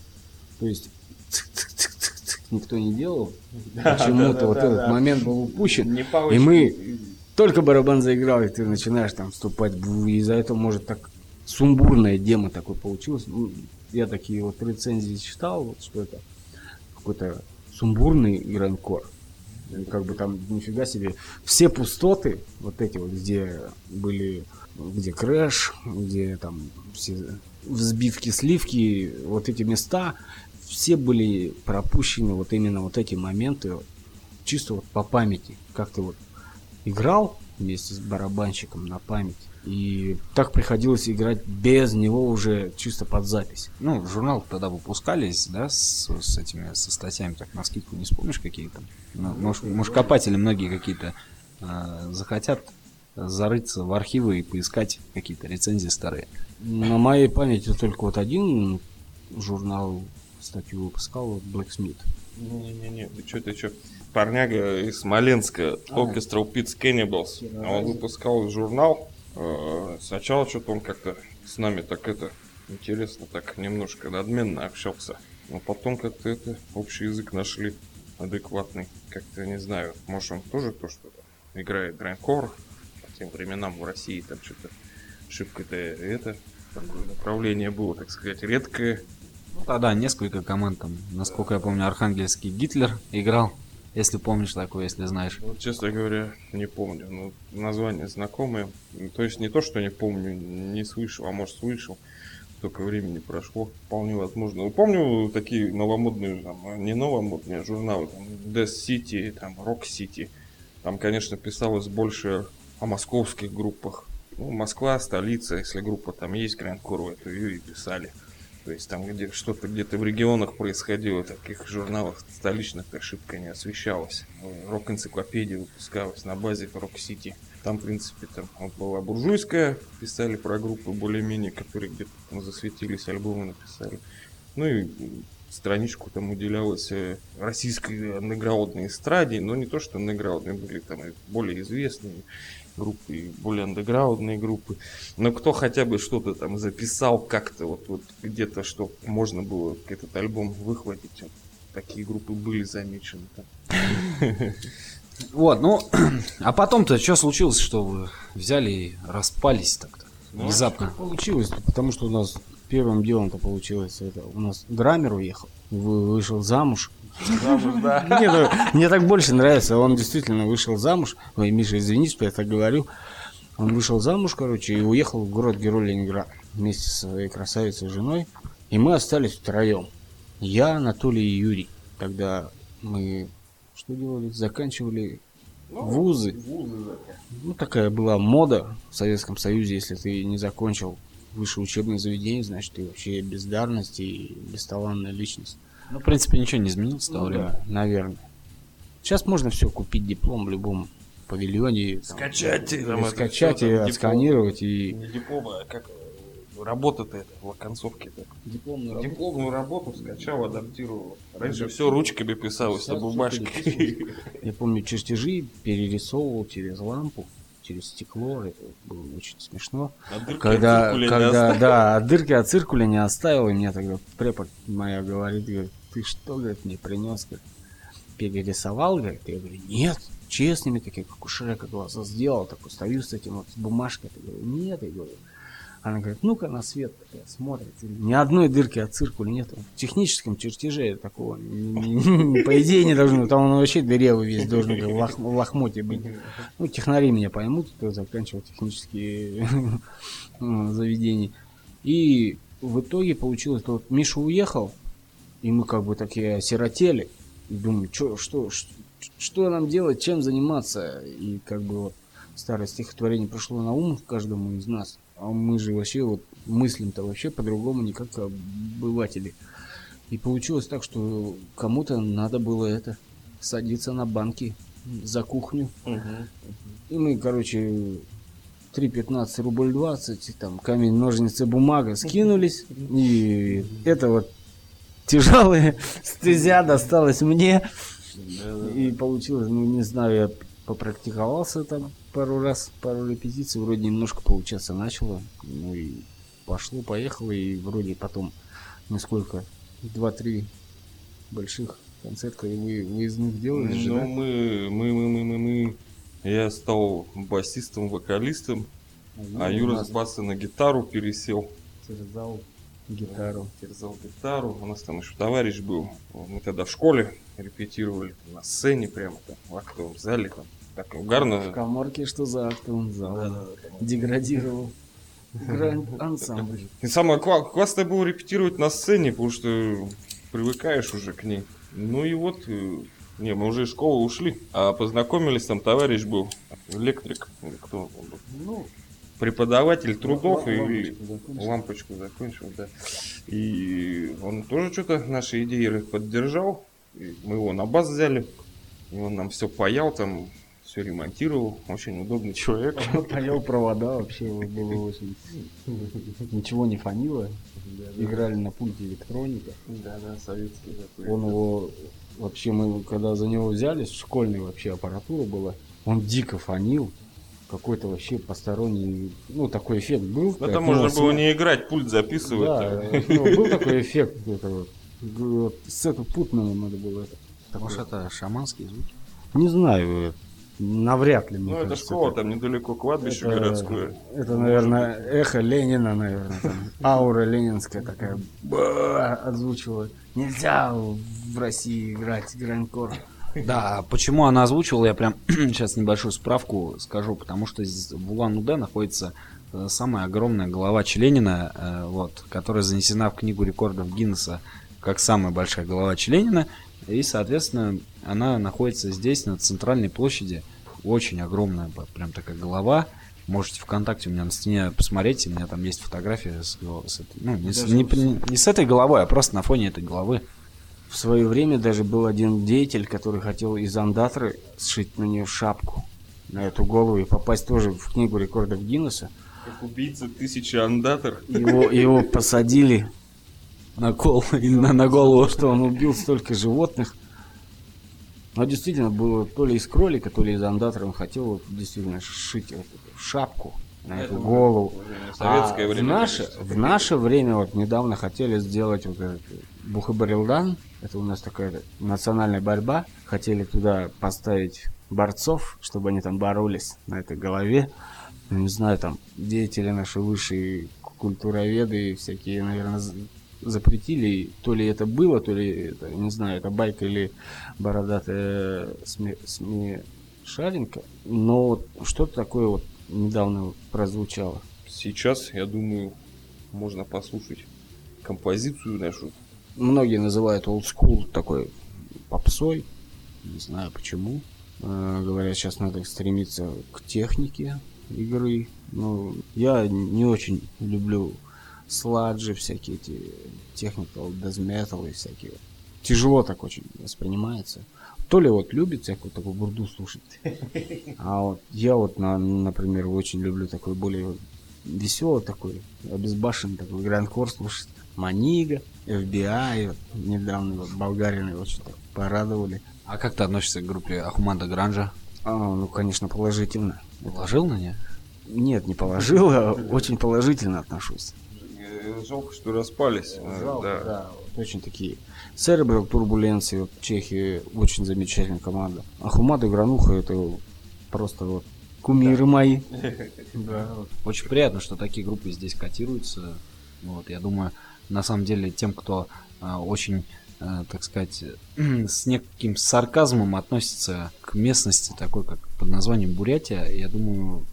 То есть никто не делал. Почему-то вот этот момент был упущен. И мы только барабан заиграл, и ты начинаешь там вступать. И из-за этого, может, так сумбурная демо такой получилось. Ну, Я такие вот рецензии читал, вот, что это какой-то сумбурный грандкор. Как бы там нифига себе. Все пустоты, вот эти вот, где были, где крэш, где там все взбивки, сливки, вот эти места, все были пропущены вот именно вот эти моменты, чисто вот по памяти. Как ты вот играл вместе с барабанщиком на память. И так приходилось играть без него уже чисто под запись. Ну, журнал тогда выпускались, да, с, с этими, со статьями, так на скидку не вспомнишь какие-то? Ну, может, может, копатели многие какие-то э, захотят зарыться в архивы и поискать какие-то рецензии старые. На моей памяти только вот один журнал статью выпускал, вот Blacksmith. Не-не-не, ты чё, ты чё? Парняга из Смоленска, Orchestral Pits Cannibals. Он выпускал журнал. Э, Сначала что-то он как-то с нами так это интересно, так немножко надменно общался. Но потом как-то это общий язык нашли адекватный. Как-то не знаю, может он тоже то, что там играет грандкор по тем временам в России там что-то шибко-то это такое направление было, так сказать, редкое. Ну, тогда несколько команд там, насколько я помню, Архангельский Гитлер играл, если помнишь такое, если знаешь. Вот, честно говоря, не помню. Ну, название знакомое. Ну, То есть не то, что не помню, не слышал, а может слышал. Только времени прошло, вполне возможно. Ну, помню такие новомодные, там, а, не новомодные журналы, там, Death City, там, Rock City. Там, конечно, писалось больше о московских группах. Ну, Москва, столица, если группа там есть, Гранд-Куру, это ее и писали. То есть там где что-то где-то в регионах происходило, таких журналах столичных ошибка не освещалась. Рок-энциклопедия выпускалась на базе Рок-Сити. Там, в принципе, там вот была буржуйская, писали про группы более-менее, которые где-то засветились, альбомы написали. Ну и страничку там уделялось э, российской андеграундной эстраде, но не то, что андеграундные были там более известные. Группы, и более андеграундные группы. Но кто хотя бы что-то там записал как-то, вот, вот где-то, что можно было этот альбом выхватить. Вот такие группы были замечены. Вот, ну, а потом-то что случилось, что вы взяли и распались так-то? Ну, Внезапно. Получилось, потому что у нас первым делом-то получилось это. У нас драмер уехал, вы- вышел замуж. Мне, ну, мне так больше нравится. Он действительно вышел замуж. Ой, Миша, извини, что я так говорю. Он вышел замуж, короче, и уехал в город-герой Ленинград вместе со своей красавицей женой. И мы остались втроем. Я, Анатолий и Юрий. Тогда мы что делали? Заканчивали вузы. Ну, такая была мода в Советском Союзе, если ты не закончил высшее учебное заведение, значит, ты вообще бездарность и бесталанная личность. Ну, в принципе, ничего не изменилось с того времени. да, наверное. Сейчас можно все купить диплом в любом павильоне. там, Скачать, там это скачать всё, и там, диплом. отсканировать и Не диплома, а как э, работа-то это, в оконцовке-то. дипломную Дипломную работу скачал, адаптировал. Раньше все ручками писалось на Сейчас бумажке. Я помню, чертежи перерисовывал через лампу, через стекло. Это было очень смешно. А дырки Когда, от циркуля не когда, да, от дырки от циркуля не оставил, и мне тогда препод моя говорит, говорит, ты что, говорит, мне принес, говорит, перерисовал, говорит, я говорю, нет, честными такие, как у Шрека глаза сделал, такой стою с этим вот с бумажкой, я говорю, нет, я говорю, она говорит, ну-ка на свет такая смотрит, ни одной дырки от циркуля нет, в техническом чертеже такого, по идее не должно, там он вообще дырявый весь должен как в лох- лохмоте быть. Ну, технари меня поймут, кто заканчивал технические заведения. И в итоге получилось, что вот Миша уехал, и мы как бы такие осиротели. И думаю, чё, что, что, что нам делать, чем заниматься. И как бы вот старое стихотворение пришло на ум каждому из нас. А мы же вообще вот мыслим-то вообще по-другому, не как обыватели. И получилось так, что кому-то надо было это садиться на банки за кухню. Мгм. И мы, короче, 3.15 рубль 20, и там камень, ножницы, бумага скинулись. И это вот тяжелая стезя досталась мне. И получилось, ну не знаю, я попрактиковался там пару раз, пару репетиций, вроде немножко получаться начало. Ну и пошло, поехало, и вроде потом несколько, два-три больших концерта и вы, выездных делали же, Ну, да? мы, мы, мы, мы, мы, мы. Я стал басистом, вокалистом, а у Юра нас с баса на гитару пересел. терзал гитару. Терзал гитару. У нас там еще товарищ был. Мы тогда в школе репетировали на сцене прямо там в актовом зале. Там, так В угарно. коморке что за актовым залом деградировал. Гранд ансамбль. И самое кла- классное было репетировать на сцене, потому что привыкаешь уже к ней. Ну и вот, э, не, мы уже из школы ушли, а познакомились, там товарищ был, электрик, или кто он был, Ну, преподаватель трудов и лампочку закончил. лампочку закончил, да. И он тоже что-то наши идеи поддержал. И мы его на бас взяли, и он нам все паял, там все ремонтировал. Очень удобный человек. Паял провода, вообще его было очень... Ничего не фанило. Играли на пульте электроника. Да, да, советский такой. Он его... Вообще мы, когда за него взялись, школьная вообще аппаратура была, он дико фанил. Какой-то вообще посторонний... Ну, такой эффект был. Ну, как там можно было не играть, пульт записывать. Да, там. ну, был такой эффект. Это С этого путного надо было это. Может, это шаманские звуки? Не знаю, э, навряд ли, мне Ну, это школа, это- там недалеко кладбище это- городское. Это, наверное, эхо Ленина, наверное. там. Аура ленинская такая ба, озвучивала. Нельзя в России играть гранкор. Да, почему она озвучивала, я прям сейчас небольшую справку скажу, потому что в Улан-Удэ находится э, самая огромная голова Ленина, э, вот, которая занесена в книгу рекордов Гиннесса как самая большая голова Ленина, и, соответственно, она находится здесь, на центральной площади, очень огромная, прям такая голова, Можете ВКонтакте у меня на стене посмотреть, у меня там есть фотография с, с ну, не, с, не- не с этой головой, а просто на фоне этой головы. В свое время даже был один деятель, который хотел из андатры сшить на нее шапку, на эту голову, и попасть тоже в книгу рекордов Гиннесса. Как убийца тысячи андатор. Его, его посадили На кол, на, на голову. что он убил столько животных. Но действительно было то ли из кролика, то ли из андатора он хотел вот действительно шить вот эту шапку на эту голову. В советское А время. В наше, в наше время вот недавно хотели сделать вот этот Бухабарилдан. Это у нас такая национальная борьба. Хотели туда поставить борцов, чтобы они там боролись на этой голове. Ну, Не знаю, там деятели наши высшие культуроведы всякие, наверное, запретили. То ли это было, то ли это, не знаю, это байка или бородатая сме-. Но вот что-то такое вот недавно прозвучало. Сейчас, я думаю, можно послушать композицию нашу. Многие называют school такой попсой. Не знаю почему. Э, говорят, сейчас надо стремиться к технике игры. Ну, я не очень люблю сладжи, всякие эти техникал, дезметал и всякие. Тяжело так очень воспринимается. То ли вот любит всякую такую бурду слушать. А вот я вот, на- например, очень люблю такой более веселый такой, обезбашенный такой грандкор слушать. Манига, FBI, вот, недавно вот болгарины очень так порадовали. А как ты относишься к группе Ахуманда Гранжа? А, ну, конечно, положительно. Положил на нее? Нет, не положил, а очень положительно отношусь. Э, Жалко, что распались. Э, Жалко, да. да. вот очень такие. Cerebral Turbulency, вот Чехии, очень замечательная команда. А Хумада и Грануха это просто вот кумиры мои. Да, вот. Очень приятно, что такие группы здесь котируются. Вот, я думаю, на самом деле, тем, кто а, очень, а, так сказать, с неким сарказмом относится к местности, такой как под названием Бурятия, я думаю,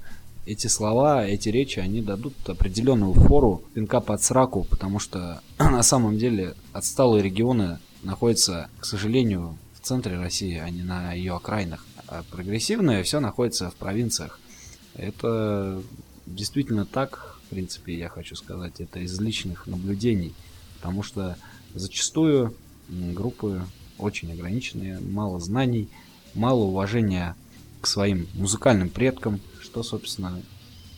эти слова, эти речи, они дадут определенную фору пинка под сраку, потому что на самом деле отсталые регионы находятся, к сожалению, в центре России, а не на ее окраинах. А прогрессивное все находится в провинциях. Это действительно так, в принципе, я хочу сказать, это из личных наблюдений, потому что зачастую группы очень ограниченные, мало знаний, мало уважения к своим музыкальным предкам, что, собственно,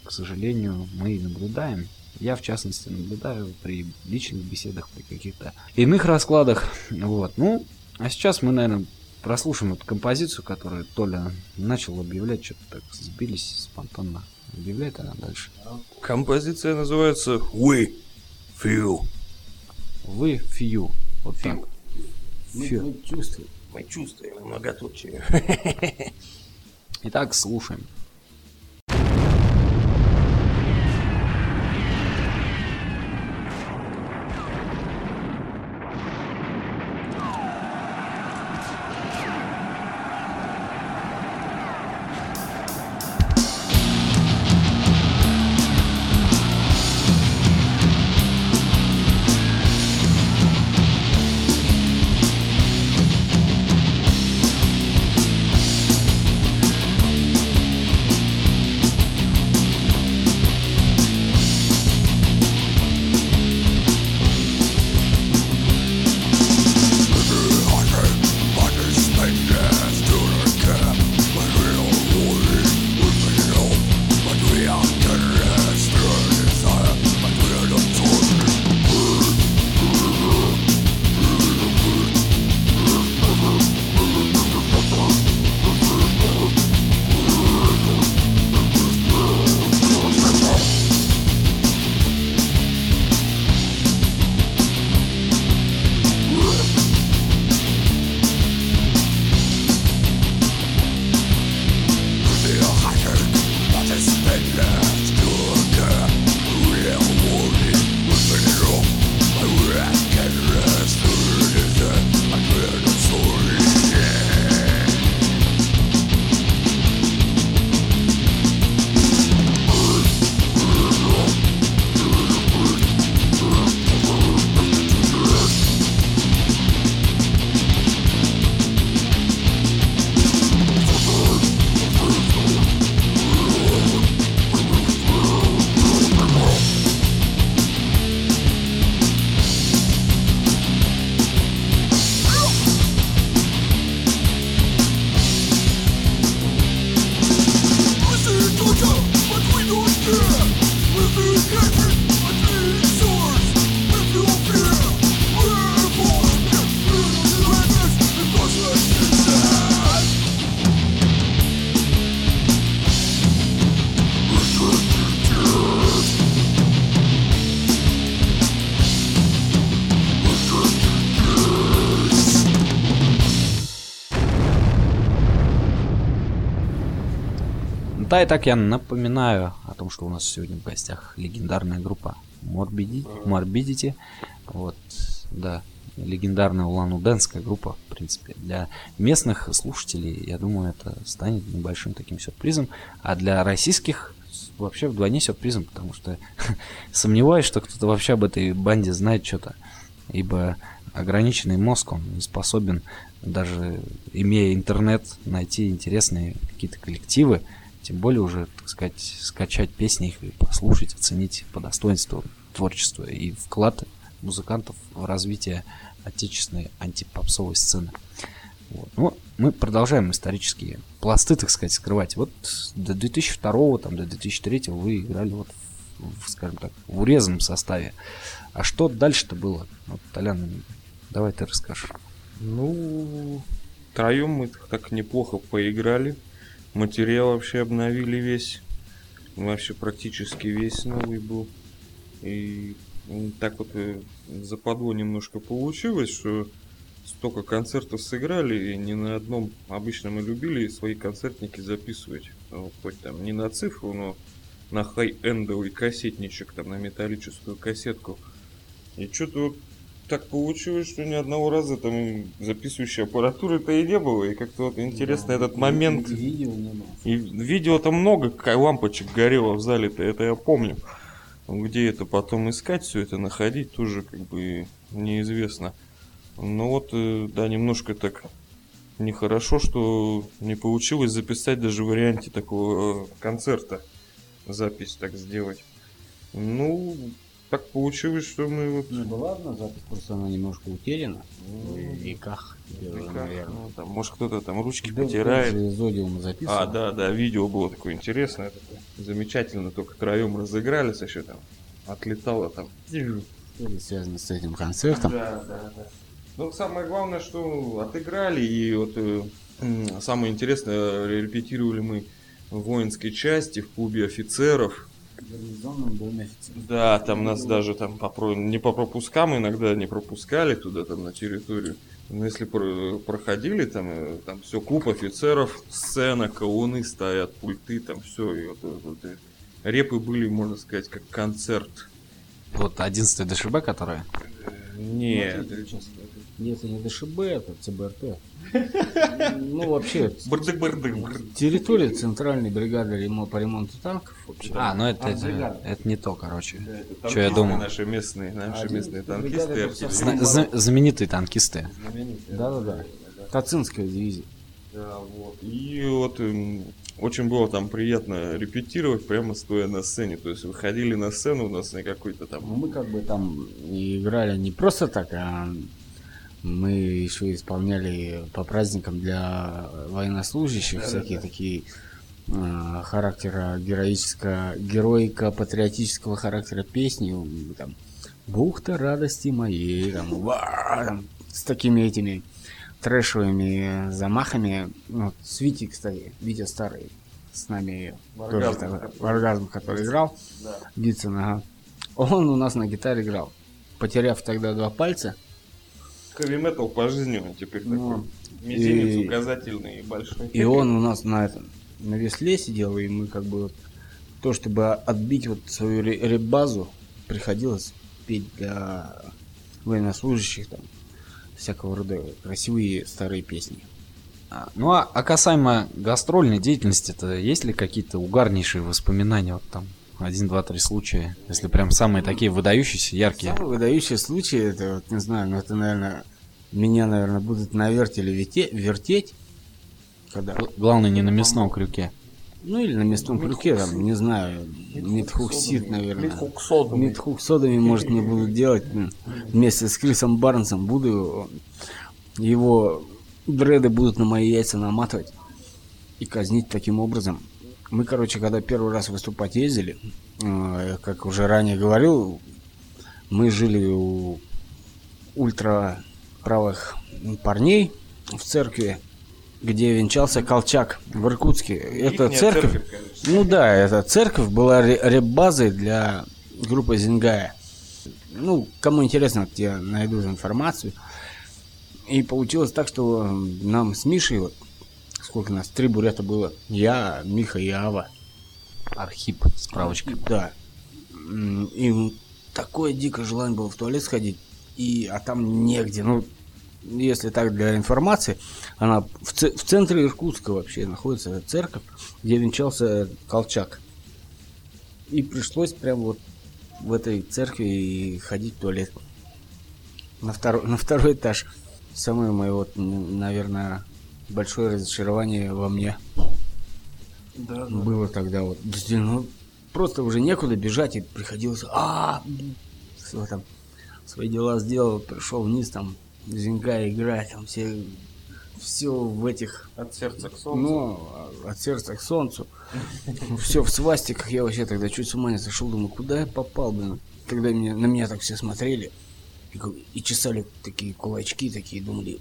к сожалению, мы и наблюдаем. Я, в частности, наблюдаю при личных беседах, при каких-то иных раскладах. Вот. Ну, а сейчас мы, наверное, прослушаем эту композицию, которую Толя начал объявлять, что-то так сбились спонтанно. Объявляет она дальше. Композиция называется We feel Вы фью. Вот так. Фью. Мы чувствуем. мы чувствуем многоточие. Итак, слушаем. Да, и так я напоминаю о том, что у нас сегодня в гостях легендарная группа Morbidity. Morbidity. Вот, да, легендарная улан-удэнская группа, в принципе. Для местных слушателей, я думаю, это станет небольшим таким сюрпризом. А для российских вообще вдвойне сюрпризом, потому что сомневаюсь, что кто-то вообще об этой банде знает что-то. Ибо ограниченный мозг, он не способен, даже имея интернет, найти интересные какие-то коллективы, тем более уже, так сказать, скачать песни их и послушать, оценить по достоинству творчества и вклад музыкантов в развитие отечественной антипопсовой сцены. Вот. Ну, мы продолжаем исторические пласты, так сказать, скрывать. Вот до 2002 там, до 2003 вы играли вот в, скажем так, в урезанном составе. А что дальше-то было? Вот, Толян, давай ты расскажешь. Ну, втроем мы так неплохо поиграли. Материал вообще обновили весь. Вообще практически весь новый был. И так вот э, западло немножко получилось, что столько концертов сыграли, и ни на одном обычно мы любили свои концертники записывать. Ну, хоть там не на цифру, но на хай-эндовый кассетничек, там на металлическую кассетку. И что-то вот так получилось, что ни одного раза там записывающей аппаратуры-то и не было. И как-то вот интересно да, этот и, момент. И видео не было. И видео там много лампочек горело в зале-то, это я помню. Где это потом искать, все это находить, тоже как бы неизвестно. Ну вот, э, да, немножко так нехорошо, что не получилось записать даже в варианте такого э, концерта запись так сделать. Ну, так получилось, что мы вот... Ну да ладно, запись просто она немножко утеряна. Ну, в веках. Ну, там, может кто-то там ручки да, потирает. Записывал. А, да, да, видео было такое интересное. Такое. Замечательно, только троем разыгрались еще там. Отлетало там. Что связано с этим концертом? Да, да, да. Ну, самое главное, что отыграли, и вот э, самое интересное, репетировали мы в воинской части, в клубе офицеров, Да, там нас даже там по, не по пропускам иногда не пропускали туда там на территорию. Но если про, проходили, там, э, там все, клуб офицеров, сцена, колонны стоят, пульты, там все. И вот, вот, вот, и репы были, можно сказать, как концерт. Вот 11 ДШБ, которая? Нет. Нет, это не ДШБ, это ЦБРТ. Ну, вообще, бырдык-бырдык. территория центральной бригады по ремонту танков. Вообще. А, ну это, это, это не то, короче. Да, Что я думал? Наши местные, наши местные танкисты. Зна- знаменитые танкисты. Да-да-да. Тацинская дивизия. Да, вот. И вот эм, очень было там приятно репетировать, прямо стоя на сцене. То есть выходили на сцену у нас на какой-то там... Ну, мы как бы там играли не просто так, а мы еще исполняли по праздникам для военнослужащих да, всякие да, такие э, характера героического, героика патриотического характера песни, там, бухта радости моей, там, ва, там, с такими этими трэшевыми замахами. Вот, с Вити, кстати, Витя старый, с нами в оргазм, тоже, который, в оргазм, который играл, да. Вицин, ага. Он у нас на гитаре играл. Потеряв тогда два пальца, хэви метал по жизни он теперь ну, такой. Мизинец и, указательный и большой. И он у нас на этом на весле сидел, и мы как бы вот, то, чтобы отбить вот свою ребазу, приходилось петь для военнослужащих там всякого рода красивые старые песни. А, ну а, а касаемо гастрольной деятельности-то, есть ли какие-то угарнейшие воспоминания вот там один, два, три случая, если прям самые такие выдающиеся, яркие. Самые выдающие случаи, это вот, не знаю, ну это, наверное, меня, наверное, будут на вертеле вертеть, вертеть когда... Главное, не на мясном крюке. Ну или на мясном крюке, там, не знаю, медхуксид, наверное. Медхуксодами, может, не буду делать. Вместе с Крисом Барнсом буду его дреды будут на мои яйца наматывать и казнить таким образом. Мы, короче, когда первый раз выступать ездили, э, как уже ранее говорил, мы жили у ультраправых парней в церкви, где венчался Колчак в Иркутске. Это церковь, церковь ну да, эта церковь была реп-базой для группы Зингая. Ну, кому интересно, я найду информацию. И получилось так, что нам с Мишей вот сколько нас, три бурята было, я, Миха и Ава. Архип, справочка. Да. И такое дикое желание было в туалет сходить, и, а там негде. Ну, если так для информации, она в, ц- в центре Иркутска вообще находится церковь, где венчался Колчак. И пришлось прям вот в этой церкви и ходить в туалет. На второй, на второй этаж. Самое мое, вот, наверное, большое разочарование во мне. Было тогда вот. Ну, просто уже некуда бежать, и приходилось, а, все там, свои дела сделал, пришел вниз, там, зинга играть, там, все, все в этих, От сердца к солнцу. ну, от сердца к солнцу, все в свастиках, я вообще тогда чуть с ума не сошел, думаю, куда я попал, блин, когда меня, на меня так все смотрели, и, и чесали такие кулачки, такие, думали,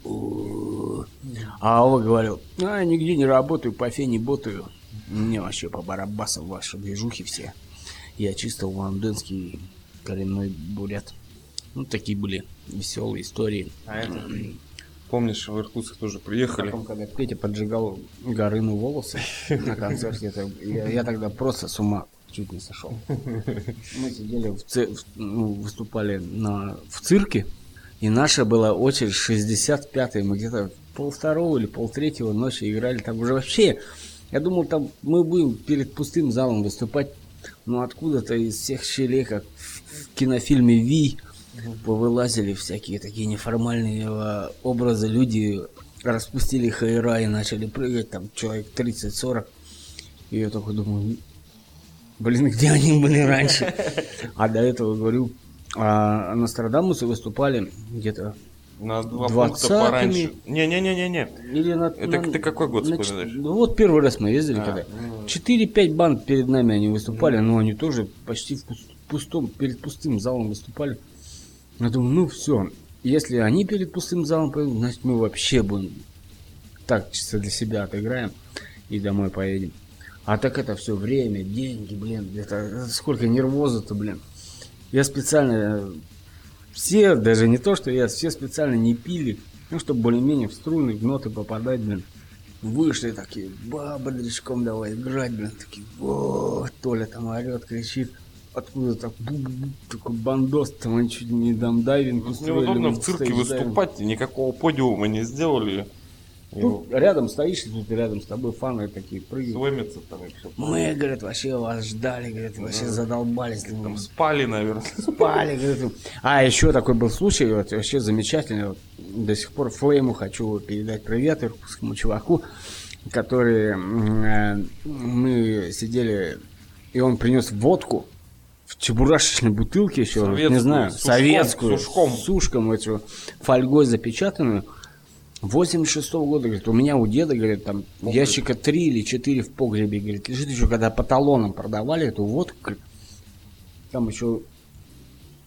а Ава говорил, а, нигде не работаю, по фе не ботаю, мне вообще по барабасам ваши движухи все, я чисто лондонский коренной бурят. Ну, такие были веселые истории. А это, помнишь, в Иркутск тоже приехали. Потом, когда Петя поджигал Горыну волосы на концерте, я, я тогда просто с ума чуть не сошел. Мы сидели, в ц- в- ну, выступали на, в цирке, и наша была очередь 65-я. Мы где-то пол второго или пол третьего ночи играли. Там уже вообще, я думал, там мы будем перед пустым залом выступать. Но откуда-то из всех щелей, как в кинофильме «Ви», повылазили всякие такие неформальные э, образы. Люди распустили хайра и начали прыгать, там человек 30-40. И я такой думаю, блин, где они были раньше? А до этого, говорю, а Нострадамусы выступали где-то На два пункта пораньше. Не-не-не-не-не. или на... Это на- ты какой год на вспоминаешь? Ну вот первый раз мы ездили, А, когда. ну. 4-5 банд перед нами они выступали, но они тоже почти в пус- пустом, перед пустым залом выступали. Я думаю, ну все, если они перед пустым залом поедут, значит мы вообще будем так чисто для себя отыграем и домой поедем. А так это все время, деньги, блин, это, сколько нервоза-то, блин. Я специально, э, все, даже не то, что я, все специально не пили, ну, чтобы более-менее в струны, в ноты попадать, блин. Вышли такие, ба, бодрячком давай играть, блин, такие, вот, Толя там орет, кричит, откуда так, такой бандос, там они чуть не дам дайвинг Ну, устроили, Неудобно в цирке выступать, никакого подиума не сделали. Тут рядом стоишь, тут рядом с тобой фаны такие прыгают. Слэмятся там и все. Мы, говорят, вообще вас ждали, говорят, вообще задолбались. Там Там спали, наверное. спали, говорят. А еще такой был случай, вот, вообще замечательный. Вот, до сих пор Флейму хочу передать привет иркутскому чуваку, который э, мы сидели, и он принес водку в чебурашечной бутылке еще, вот, не Советскую, знаю, сушком, советскую, сушком. сушком эту фольгой запечатанную. 86 года, говорит, у меня у деда, говорит, там ящика 3 или 4 в погребе, говорит, лежит еще, когда по талонам продавали эту водку, говорит, там еще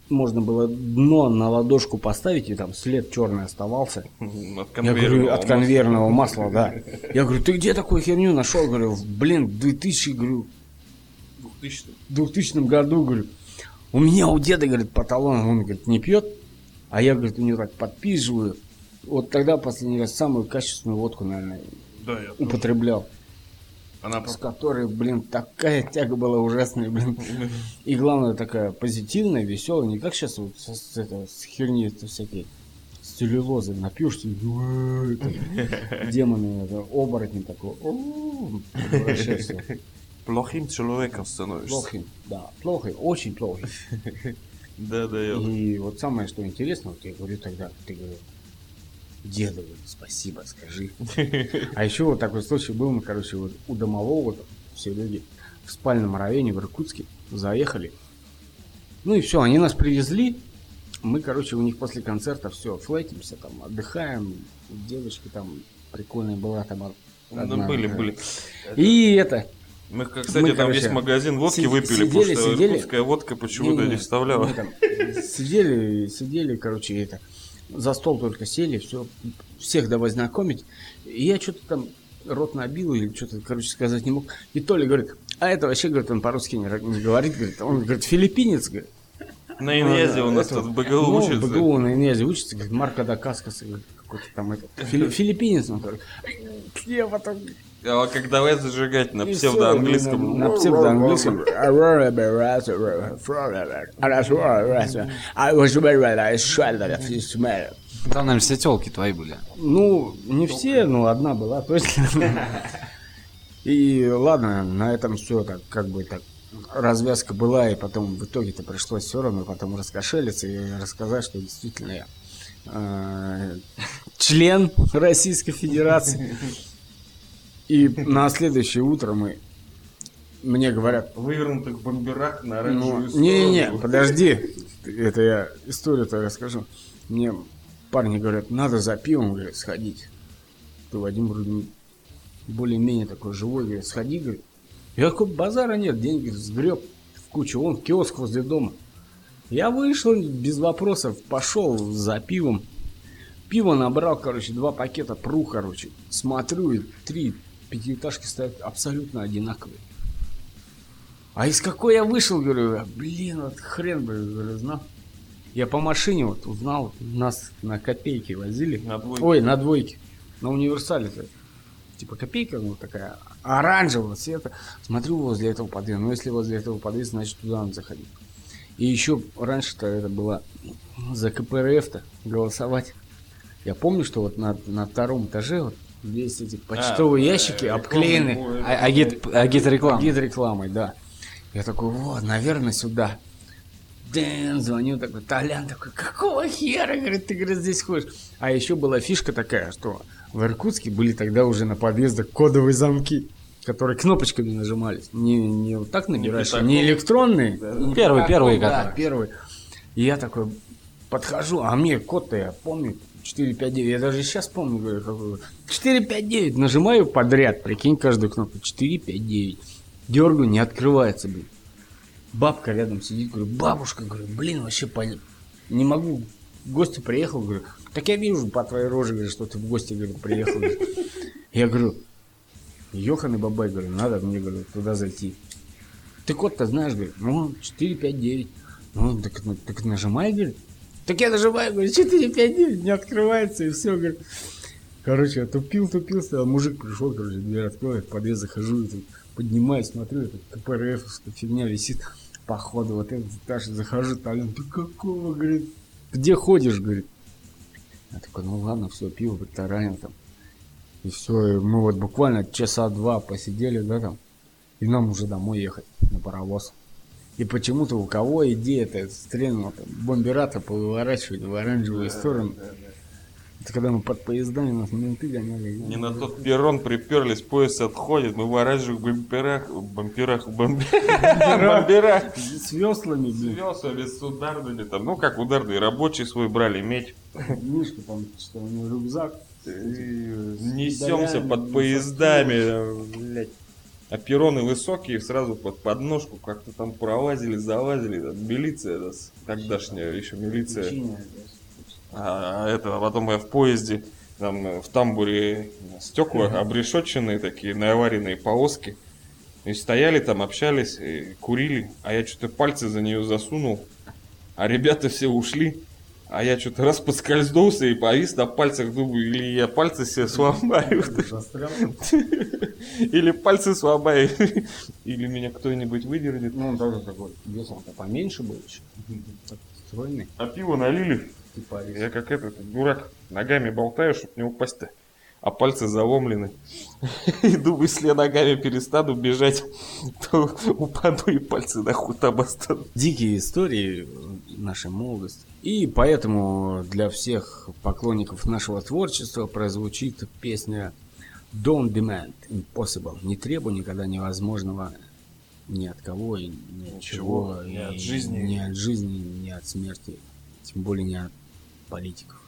можно было дно на ладошку поставить, и там след черный оставался. От Я говорю, конвейерного от конвейерного масла, да. Я говорю, ты где такую херню нашел? Говорю, блин, в 2000, говорю, 2000 в 2000 году, говорю, у меня у деда, говорит, по талонам, он, говорит, не пьет, а я, говорит, у него так подписываю. Вот тогда последний раз самую качественную водку, наверное, Да, я употреблял. Она С которой, блин, такая тяга была ужасная, блин. И главное, такая позитивная, веселая, не как сейчас вот с, с, это, с херни это всякие с целлюлозы напьешься, демоны, это, оборотни такой, плохим человеком становишься. Плохий, да, плохой, очень плохой. Да, да, я. И вот самое, что интересно, вот я говорю тогда, ты говоришь, деду, спасибо, скажи. А еще вот такой случай был, мы, короче, вот у домового вот все люди в спальном районе в Иркутске заехали. Ну и все, они нас привезли. Мы, короче, у них после концерта все, флетимся, там, отдыхаем. Девочки там прикольная была там Да, одна, были, да. были. И это, Мы, кстати, Мы, там короче, весь магазин водки си- выпили, сидели, потому что сидели. иркутская водка почему-то не Не-не, вставляла. мы там сидели, сидели, короче, это, за стол только сели, все, всех давай знакомить. И я что-то там рот набил или что-то, короче, сказать не мог. И Толя говорит, а это вообще, говорит, он по-русски не, не говорит, говорит, он, говорит, филиппинец, говорит. На Иньязе у нас Это, тут в БГУ ну, учится. в БГУ на Иньязе учится, говорит, Марко Дакаскас, какой-то там это, фили- филиппинец, он говорит. Я потом А как давай зажигать на псевдоанглийском. На, псевдоанглийском. Там, наверное, все телки твои были. Ну, не все, но одна была точно. И ладно, на этом все так, как бы так развязка была, и потом в итоге-то пришлось все равно потом раскошелиться и рассказать, что действительно я э, член Российской Федерации. И на следующее утро мы мне говорят, вывернутых бомберах на ну, оранжевую не-не-не, сторону. подожди, это я историю-то расскажу. Мне парни говорят, надо за пивом, говорят, сходить. Ты, Вадим, вроде более-менее такой живой, говорит, сходи, говорит. Я такой, базара нет, деньги сгреб в кучу, он киоск возле дома. Я вышел без вопросов, пошел за пивом. Пиво набрал, короче, два пакета пру, короче. Смотрю, и три пятиэтажки стоят абсолютно одинаковые. А из какой я вышел, говорю, блин, вот хрен бы, говорю, знал. Я по машине вот узнал, нас на копейки возили. На двойке. Ой, на двойке. На универсале. -то. Типа копейка, ну такая оранжевого цвета. Смотрю возле этого подъезда. Ну, если возле этого подъезда, значит туда надо заходить. И еще раньше-то это было за КПРФ-то голосовать. Я помню, что вот на, на втором этаже вот здесь эти почтовые А, ящики э, обклеены рекламный, А- Агит, агит реклама. гид рекламой, да. Я такой, вот, наверное, сюда. Дэн, звоню такой, Толян такой, какого хера, говорит, ты, говорит, здесь ходишь? А еще была фишка такая, что в Иркутске были тогда уже на подъездах кодовые замки, которые кнопочками нажимались. Не, не вот так набираешь, пятаком. не электронные. Первые, не пятаком, первые, да, первые. И я такой подхожу, а мне код-то я помню, 459, я даже сейчас помню, говорю, какой. 459, нажимаю подряд, прикинь, каждую кнопку, 459. Дергаю, не открывается, блин. Бабка рядом сидит, говорю, бабушка, говорю, блин, вообще пон- не могу. Гости приехал, говорю, так я вижу по твоей роже, говорю, что ты в гости, говорю, приехал. говорю». Я говорю, Йохан и Бабай, говорю, надо мне, говорю, туда зайти. Ты код-то знаешь, говорю, ну, 459. Ну, так, ну, так нажимай, говорит. Так я нажимаю, говорю, 459, не открывается, и все, говорю. Короче, я тупил, тупил, стоял, мужик пришел, короче, дверь открывает, в подъезд захожу, и тут поднимаюсь, смотрю, это КПРФ, фигня висит, походу, вот этот этаж, захожу, Толян, ты какого, говорит, где ходишь, говорит. Я такой, ну ладно, все, пиво притаранил там. И все, мы вот буквально часа два посидели, да, там, и нам уже домой ехать на паровоз. И почему-то у кого идея-то стрельнула, там, бомберата повыворачивать в оранжевую сторону. Это когда мы под поездами нас менты гоняли. Не на тот перрон приперлись, поезд отходит, мы в оранжевых бомберах, бомберах, бомберах, бомберах, С веслами, с веслами, с ударными там, ну как ударные, рабочий свой брали, медь. Мишка там, что у него рюкзак. Несемся под поездами, блядь. А перроны высокие, сразу под подножку как-то там пролазили, залазили. Милиция, да, тогдашняя еще милиция. А, это, а потом я в поезде, там э, в тамбуре стекла обрешетченные такие, наваренные полоски. И стояли там, общались, курили, а я что-то пальцы за нее засунул, а ребята все ушли. А я что-то раз подскользнулся и повис на пальцах, думаю, или я пальцы себе сломаю, или пальцы сломаю, или меня кто-нибудь выдернет. Ну, он тоже такой, весом-то поменьше был еще. Стройный. А пиво налили, Я как этот дурак ногами болтаю, чтобы не упасть-то. А пальцы заломлены. И думаю, если я ногами перестану бежать, то упаду и пальцы нахуй там останутся. дикие истории нашей молодости. И поэтому для всех поклонников нашего творчества прозвучит песня Don't Demand Impossible. Не требуй никогда невозможного ни от кого и ни от чего. ни от жизни. Ни от жизни, ни от смерти. Тем более не от политиков.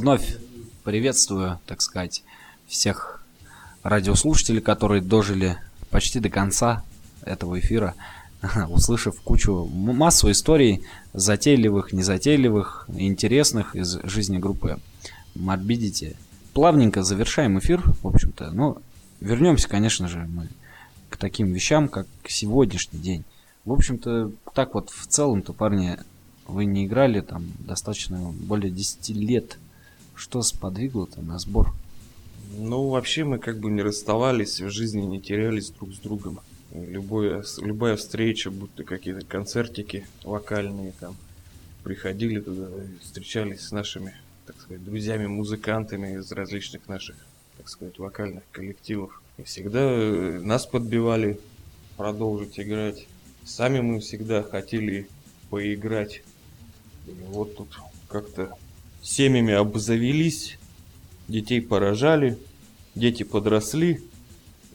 Вновь приветствую, так сказать, всех радиослушателей, которые дожили почти до конца этого эфира, услышав кучу массу историй затейливых, незатейливых, интересных из жизни группы Морбидити. Плавненько завершаем эфир, в общем-то, но вернемся, конечно же, мы к таким вещам, как сегодняшний день. В общем-то, так вот в целом-то, парни, вы не играли там достаточно более 10 лет. Что сподвигло-то на сбор? Ну, вообще мы как бы не расставались, в жизни не терялись друг с другом. Любое, любая встреча, будто какие-то концертики вокальные там, приходили туда, встречались с нашими, так сказать, друзьями-музыкантами из различных наших, так сказать, вокальных коллективов. И всегда э, нас подбивали продолжить играть. Сами мы всегда хотели поиграть. И вот тут как-то семьями обзавелись, детей поражали, дети подросли.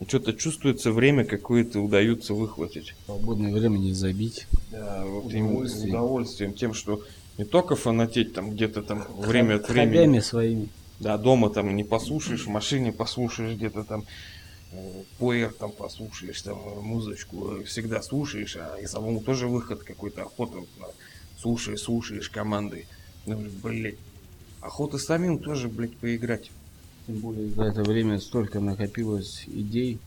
Что-то чувствуется время какое-то удается выхватить. Свободное время не забить. Да, вот именно Удовольствие. удовольствием тем, что не только фанатеть там где-то там время от Хоббями времени. своими. Да, дома там не послушаешь, в машине послушаешь где-то там э, поэр там послушаешь, там э, музычку всегда слушаешь, а и самому тоже выход какой-то, охота слушаешь, слушаешь команды. Ну, блядь, охота самим тоже, блядь, поиграть. Тем более за это время столько накопилось идей,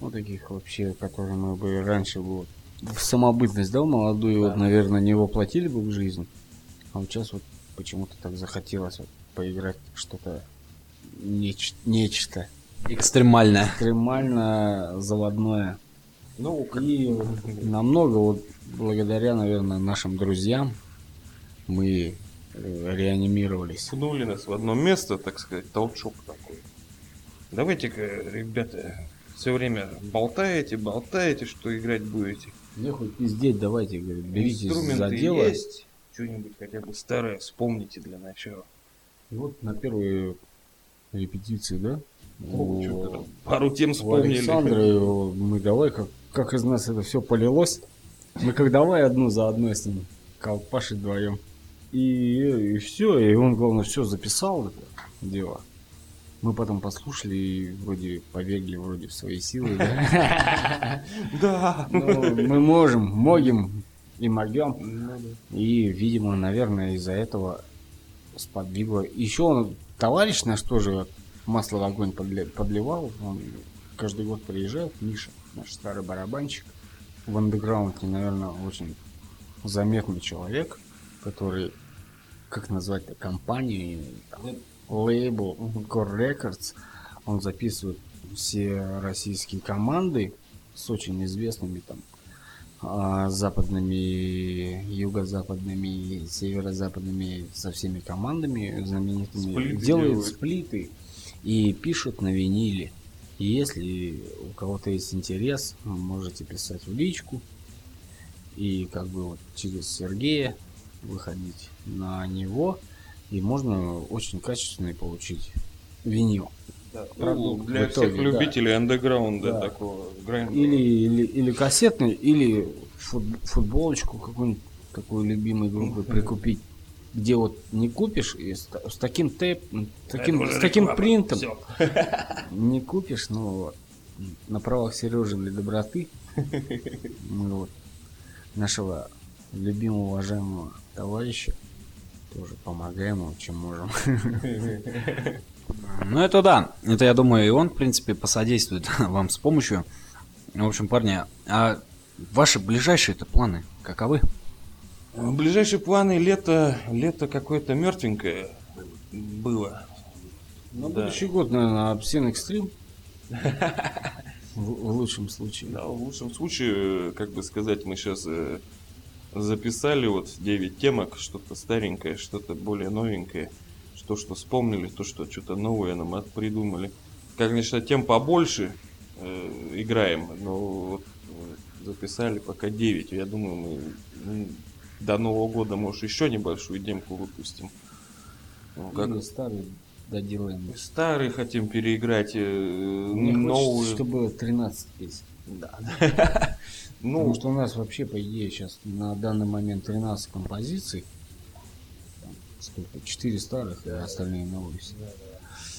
ну таких вообще, которые мы бы раньше бы вот в самобытность, да, молодую, вот, наверное, не воплотили бы в жизнь. А вот сейчас вот почему-то так захотелось вот поиграть что-то неч- нечто Экстремальная. экстремально заводное. Ну, как- И намного вот благодаря, наверное, нашим друзьям мы реанимировались. пнули нас в одно место, так сказать, толчок такой. Давайте-ка, ребята, все время болтаете, болтаете, что играть будете. Не хоть пиздеть, давайте, говорит, беритесь Инструменты за дело. есть, что-нибудь хотя бы старое вспомните для начала. И вот на первые репетиции, да? Ну, у- пару тем вспомнили. Александра мы давай, как, как из нас это все полилось. Мы как давай одну за одной с ним колпашить вдвоем. И, все, и он, главное, все записал это дело. Мы потом послушали и вроде поверили вроде в свои силы. да. Ну, мы можем, могем и могем. И, видимо, наверное, из-за этого сподвигло. Еще он, товарищ наш тоже масло в огонь подливал. Он каждый год приезжает, Миша, наш старый барабанщик. В андеграунде, наверное, очень заметный человек, который, как назвать-то, компанию, там, лейбл Core Records. Он записывает все российские команды с очень известными там а, западными, юго-западными, северо-западными, со всеми командами знаменитыми. Сплиты делает делает. сплиты и пишут на виниле. И если у кого-то есть интерес, можете писать в личку. И как бы вот через Сергея выходить на него. И можно очень качественный получить винил. Ну, Продукт для в всех итоге, да. любителей андеграунда Да. такого грайнда. Или, или, или кассетный, или фут- футболочку какую-нибудь такую любимой группы прикупить, где вот не купишь и с, с таким с таким, с таким реклама. принтом Всё. не купишь, но вот, на правах Сережи для доброты мы вот нашего любимого уважаемого товарища тоже помогаем ему, чем можем. Ну это да, это я думаю, и он, в принципе, посодействует вам с помощью. В общем, парни, а ваши ближайшие-то планы каковы? Ближайшие планы лето, лето какое-то мертвенькое было. На Да. будущий год, наверное, Обсен Экстрим. В, в лучшем случае. Да, в лучшем случае, э, как бы сказать, мы сейчас записали вот 9 темок, что-то старенькое, что-то более новенькое, что что вспомнили, то что что-то новое нам придумали. Конечно, тем побольше э, играем, но вот э, записали пока 9. Я думаю, мы м, до Нового года, может, еще небольшую демку выпустим. Ну, как Или старый доделаем. старые хотим переиграть, э, Мне новые. хочется, чтобы было 13 песен. Да. Потому Ну, что у нас вообще, по идее, сейчас на данный момент 13 композиций. сколько, четыре старых, и остальные новые все.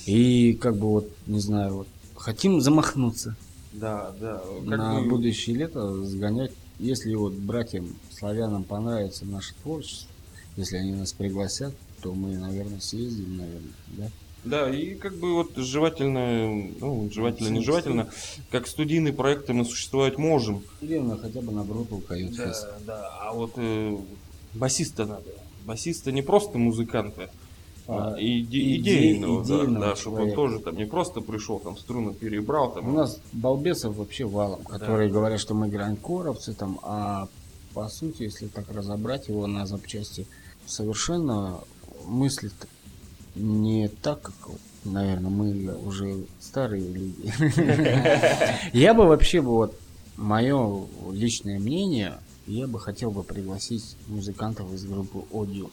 И как бы вот, не знаю, вот хотим замахнуться Да, да. на бы- будущее лето, сгонять, если вот братьям славянам понравится наше творчество, если они нас пригласят, то мы, наверное, съездим, наверное, да? Да, и как бы вот желательно, ну, желательно, не желательно, как студийные проекты мы существовать можем. На хотя бы на Брутал Кают Фест. Да, да, а вот э, басиста надо. Басиста не просто музыканта, а, А, иде- иде- идейного, да, идейного да, чтобы он тоже там не просто пришел, там струны перебрал, там, У нас балбесов вообще валом, которые говорят, что мы гранкоровцы там, а по сути, если так разобрать его на запчасти, совершенно мыслит не так, как, наверное, мы уже старые люди. Я бы вообще бы вот мое личное мнение, я бы хотел бы пригласить музыкантов из группы Audio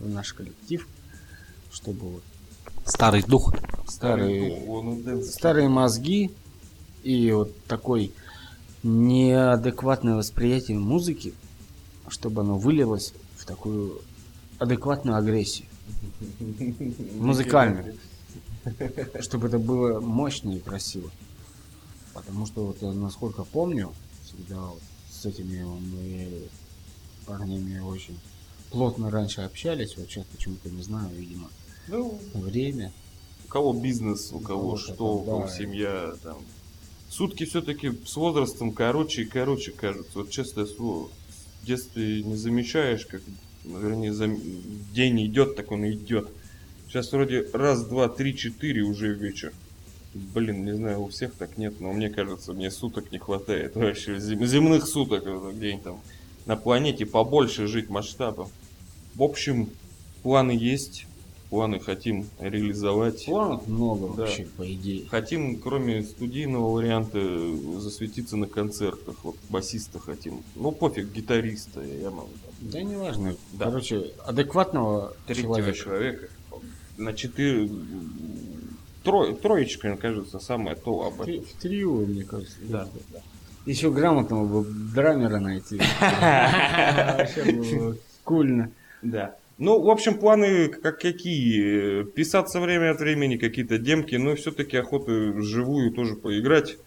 в наш коллектив, чтобы вот Старый дух. старые старые мозги и вот такой неадекватное восприятие музыки, чтобы оно вылилось в такую адекватную агрессию. Музыкальную. Чтобы это было мощно и красиво. Потому что вот я, насколько помню, всегда вот с этими мы парнями очень плотно раньше общались, вот сейчас почему-то не знаю, видимо, Ну, время. у кого бизнес, у кого кого-то что, у кого да. семья, там. Сутки все-таки с возрастом короче и короче кажутся. Вот честное слово, в детстве не замечаешь, как, вернее, зам- день идет, так он и идет. Сейчас вроде раз, два, три, четыре уже вечер. Блин, не знаю, у всех так нет, но мне кажется, мне суток не хватает вообще. зем- земных суток где-нибудь там на планете побольше жить масштабом. В общем, планы есть, планы хотим реализовать. Планов много Да. вообще, по идее. Хотим, кроме студийного варианта, засветиться на концертах. Вот басиста хотим. Ну, пофиг, гитариста. Я могу Да не важно. Да. Короче, адекватного третьего человека. человека. На четыре... Трое, троечка, мне кажется, самое то об этом. В трио, мне кажется. Да, Еще грамотного бы драмера найти. Вообще кульно. Да. Ну, в общем, планы как какие? Писаться время от времени, какие-то демки, но все-таки охота вживую тоже поиграть.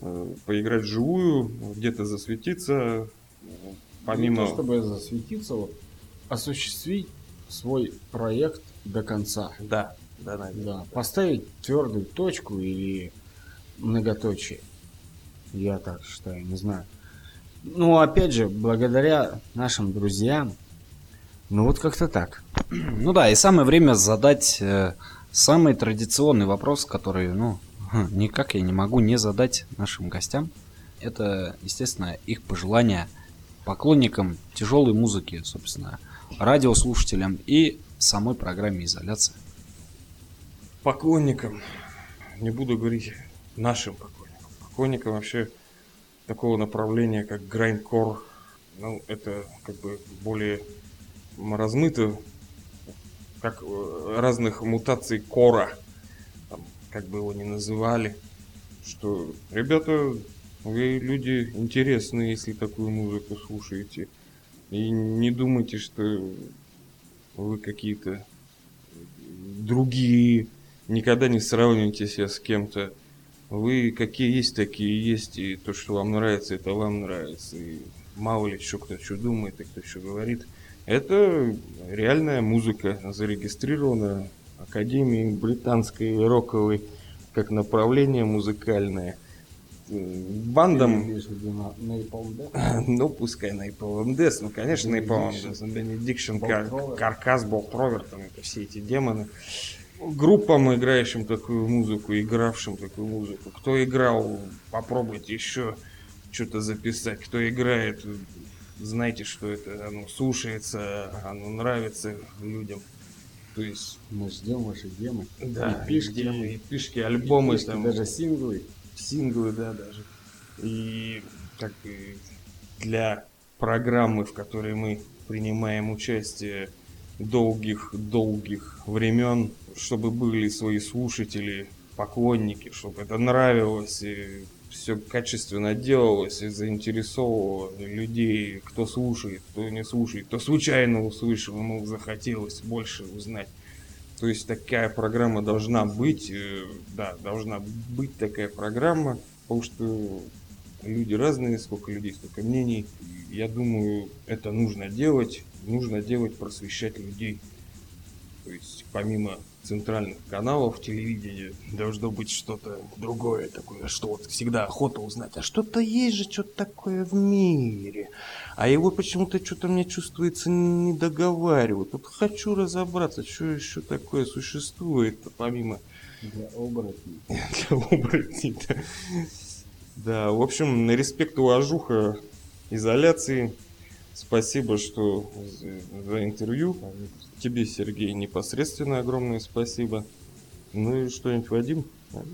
Э, Поиграть вживую, где-то засветиться. Помимо... Не то, чтобы засветиться, вот, осуществить свой проект до конца. Да, да, наверное. Да, поставить твердую точку или многоточие. Я так считаю, не знаю. Ну, опять же, благодаря нашим друзьям, ну вот как-то так. Ну да, и самое время задать э, самый традиционный вопрос, который, ну, никак я не могу не задать нашим гостям. Это, естественно, их пожелания поклонникам тяжелой музыки, собственно, радиослушателям и самой программе изоляция. Поклонникам, не буду говорить нашим поклонникам, поклонникам вообще такого направления, как грайндкор, ну, это как бы более размыто, как э, разных мутаций кора, там, как бы его ни называли, что, ребята, вы люди интересные, если такую музыку слушаете, и не думайте, что вы какие-то другие, никогда не сравнивайте себя с кем-то. Вы какие есть, такие есть, и то, что вам нравится, это вам нравится. И мало ли, что кто что думает и кто что говорит. Это реальная музыка, зарегистрирована Академией британской роковой как направление музыкальное. Бандам Napalm ну, пускай на Death, ну, конечно, на Benediction. Death, Benediction. Каркас, Болт Ровер, там это все эти демоны. Группам, играющим такую музыку, игравшим такую музыку. Кто играл, попробуйте еще что-то записать. Кто играет, знайте, что это оно слушается, оно нравится людям. То есть, Мы ждем ваши демы. да, И пишки. демы, и пишки, альбомы, Пишки, там, даже синглы. Синглы, да, даже. И как бы для программы, в которой мы принимаем участие долгих-долгих времен, чтобы были свои слушатели, поклонники, чтобы это нравилось, и все качественно делалось и заинтересовывало людей, кто слушает, кто не слушает, кто случайно услышал, ему захотелось больше узнать. То есть такая программа должна быть, э, да, должна быть такая программа, потому что люди разные, сколько людей, столько мнений. Я думаю, это нужно делать, нужно делать, просвещать людей. То есть помимо центральных каналов телевидения должно быть что-то другое такое, что вот всегда охота узнать, а что-то есть же что-то такое в мире, а его почему-то что-то мне чувствуется не договаривают. Вот хочу разобраться, что еще такое существует, помимо... Для оборотней. Для оборотней, да. Да, в общем, респект, уважуха, изоляции. Спасибо, что за, интервью. Тебе, Сергей, непосредственно огромное спасибо. Ну и что-нибудь, Вадим,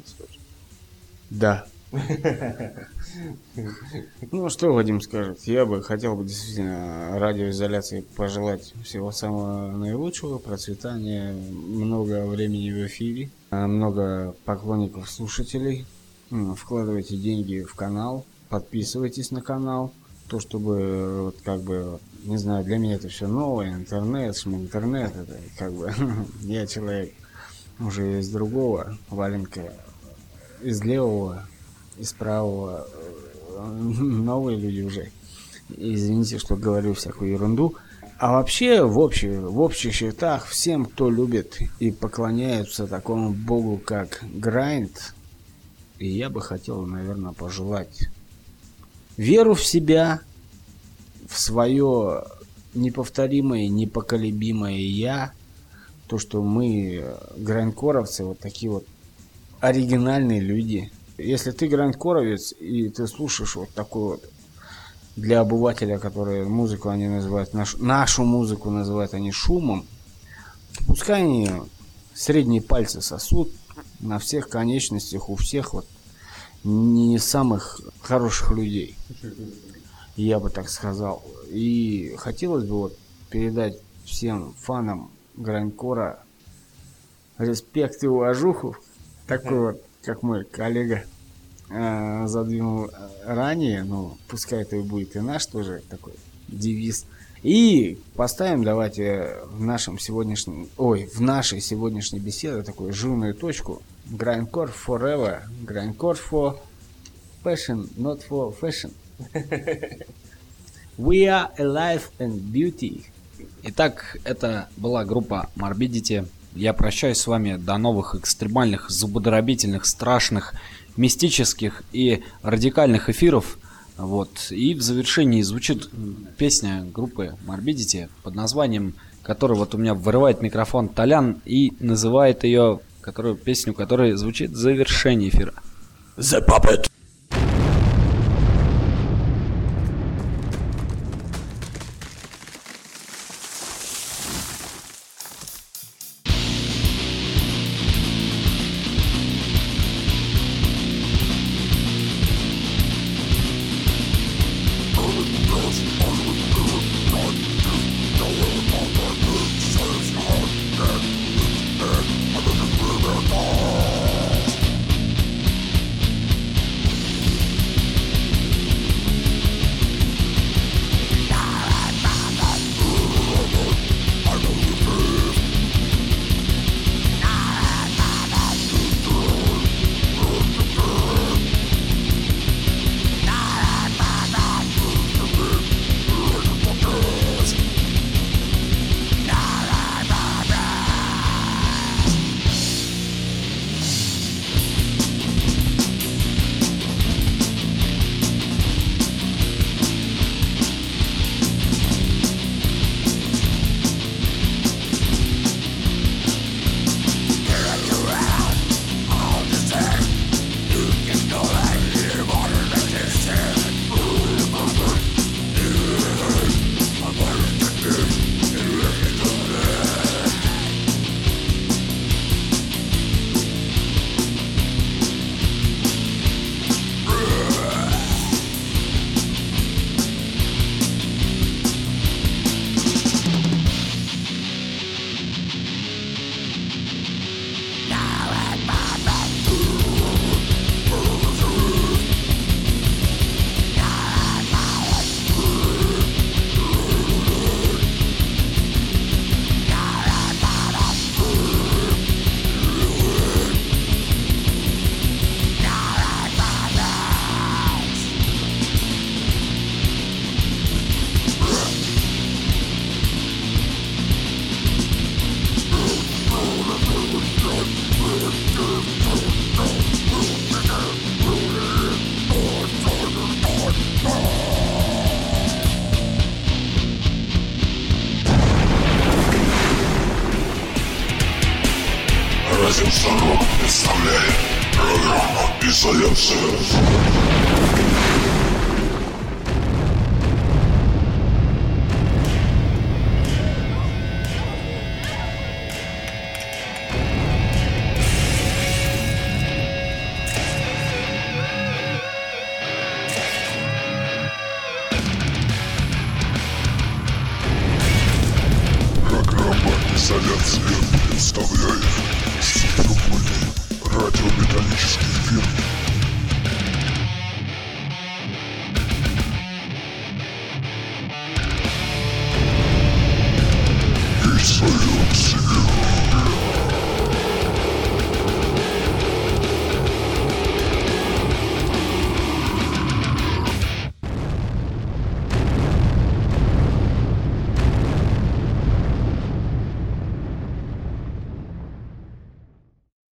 скажешь? Да. Ну, что Вадим скажет? Я бы хотел бы действительно радиоизоляции пожелать всего самого наилучшего, процветания, много времени в эфире, много поклонников, слушателей. Вкладывайте деньги в канал, подписывайтесь на канал. То, чтобы, вот, как бы, не знаю, для меня это все новое, интернет, шум интернет, это как бы, я человек уже из другого валенка, из левого, из правого, э, новые люди уже. Извините, что говорю всякую ерунду. А вообще, в, общих, в общих счетах, всем, кто любит и поклоняется такому богу, как Грайнд, я бы хотел, наверное, пожелать веру в себя, в свое неповторимое, непоколебимое я, то, что мы, э, грандкоровцы, вот такие вот оригинальные люди. Если ты грандкоровец и ты слушаешь вот такой вот для обывателя, который музыку они называют, нашу, нашу музыку называют они шумом, то пускай они средние пальцы сосут на всех конечностях, у всех вот не самых хороших людей, я бы так сказал. И хотелось бы вот передать всем фанам грандкора респект и уважуху, такой вот, как мой коллега э, задвинул ранее, ну, пускай это и будет и наш тоже такой девиз. И поставим давайте в нашем сегодняшнем, ой, в нашей сегодняшней беседе такую жирную точку. Grindcore forever, grindcore for passion, not for fashion. We are alive and beauty. Итак, это была группа Morbidity. Я прощаюсь с вами до новых экстремальных, зубодробительных, страшных, мистических и радикальных эфиров. Вот. И в завершении звучит песня группы Morbidity под названием, которая вот у меня вырывает микрофон Толян и называет ее, которую, песню, которая звучит в завершении эфира. The Puppet.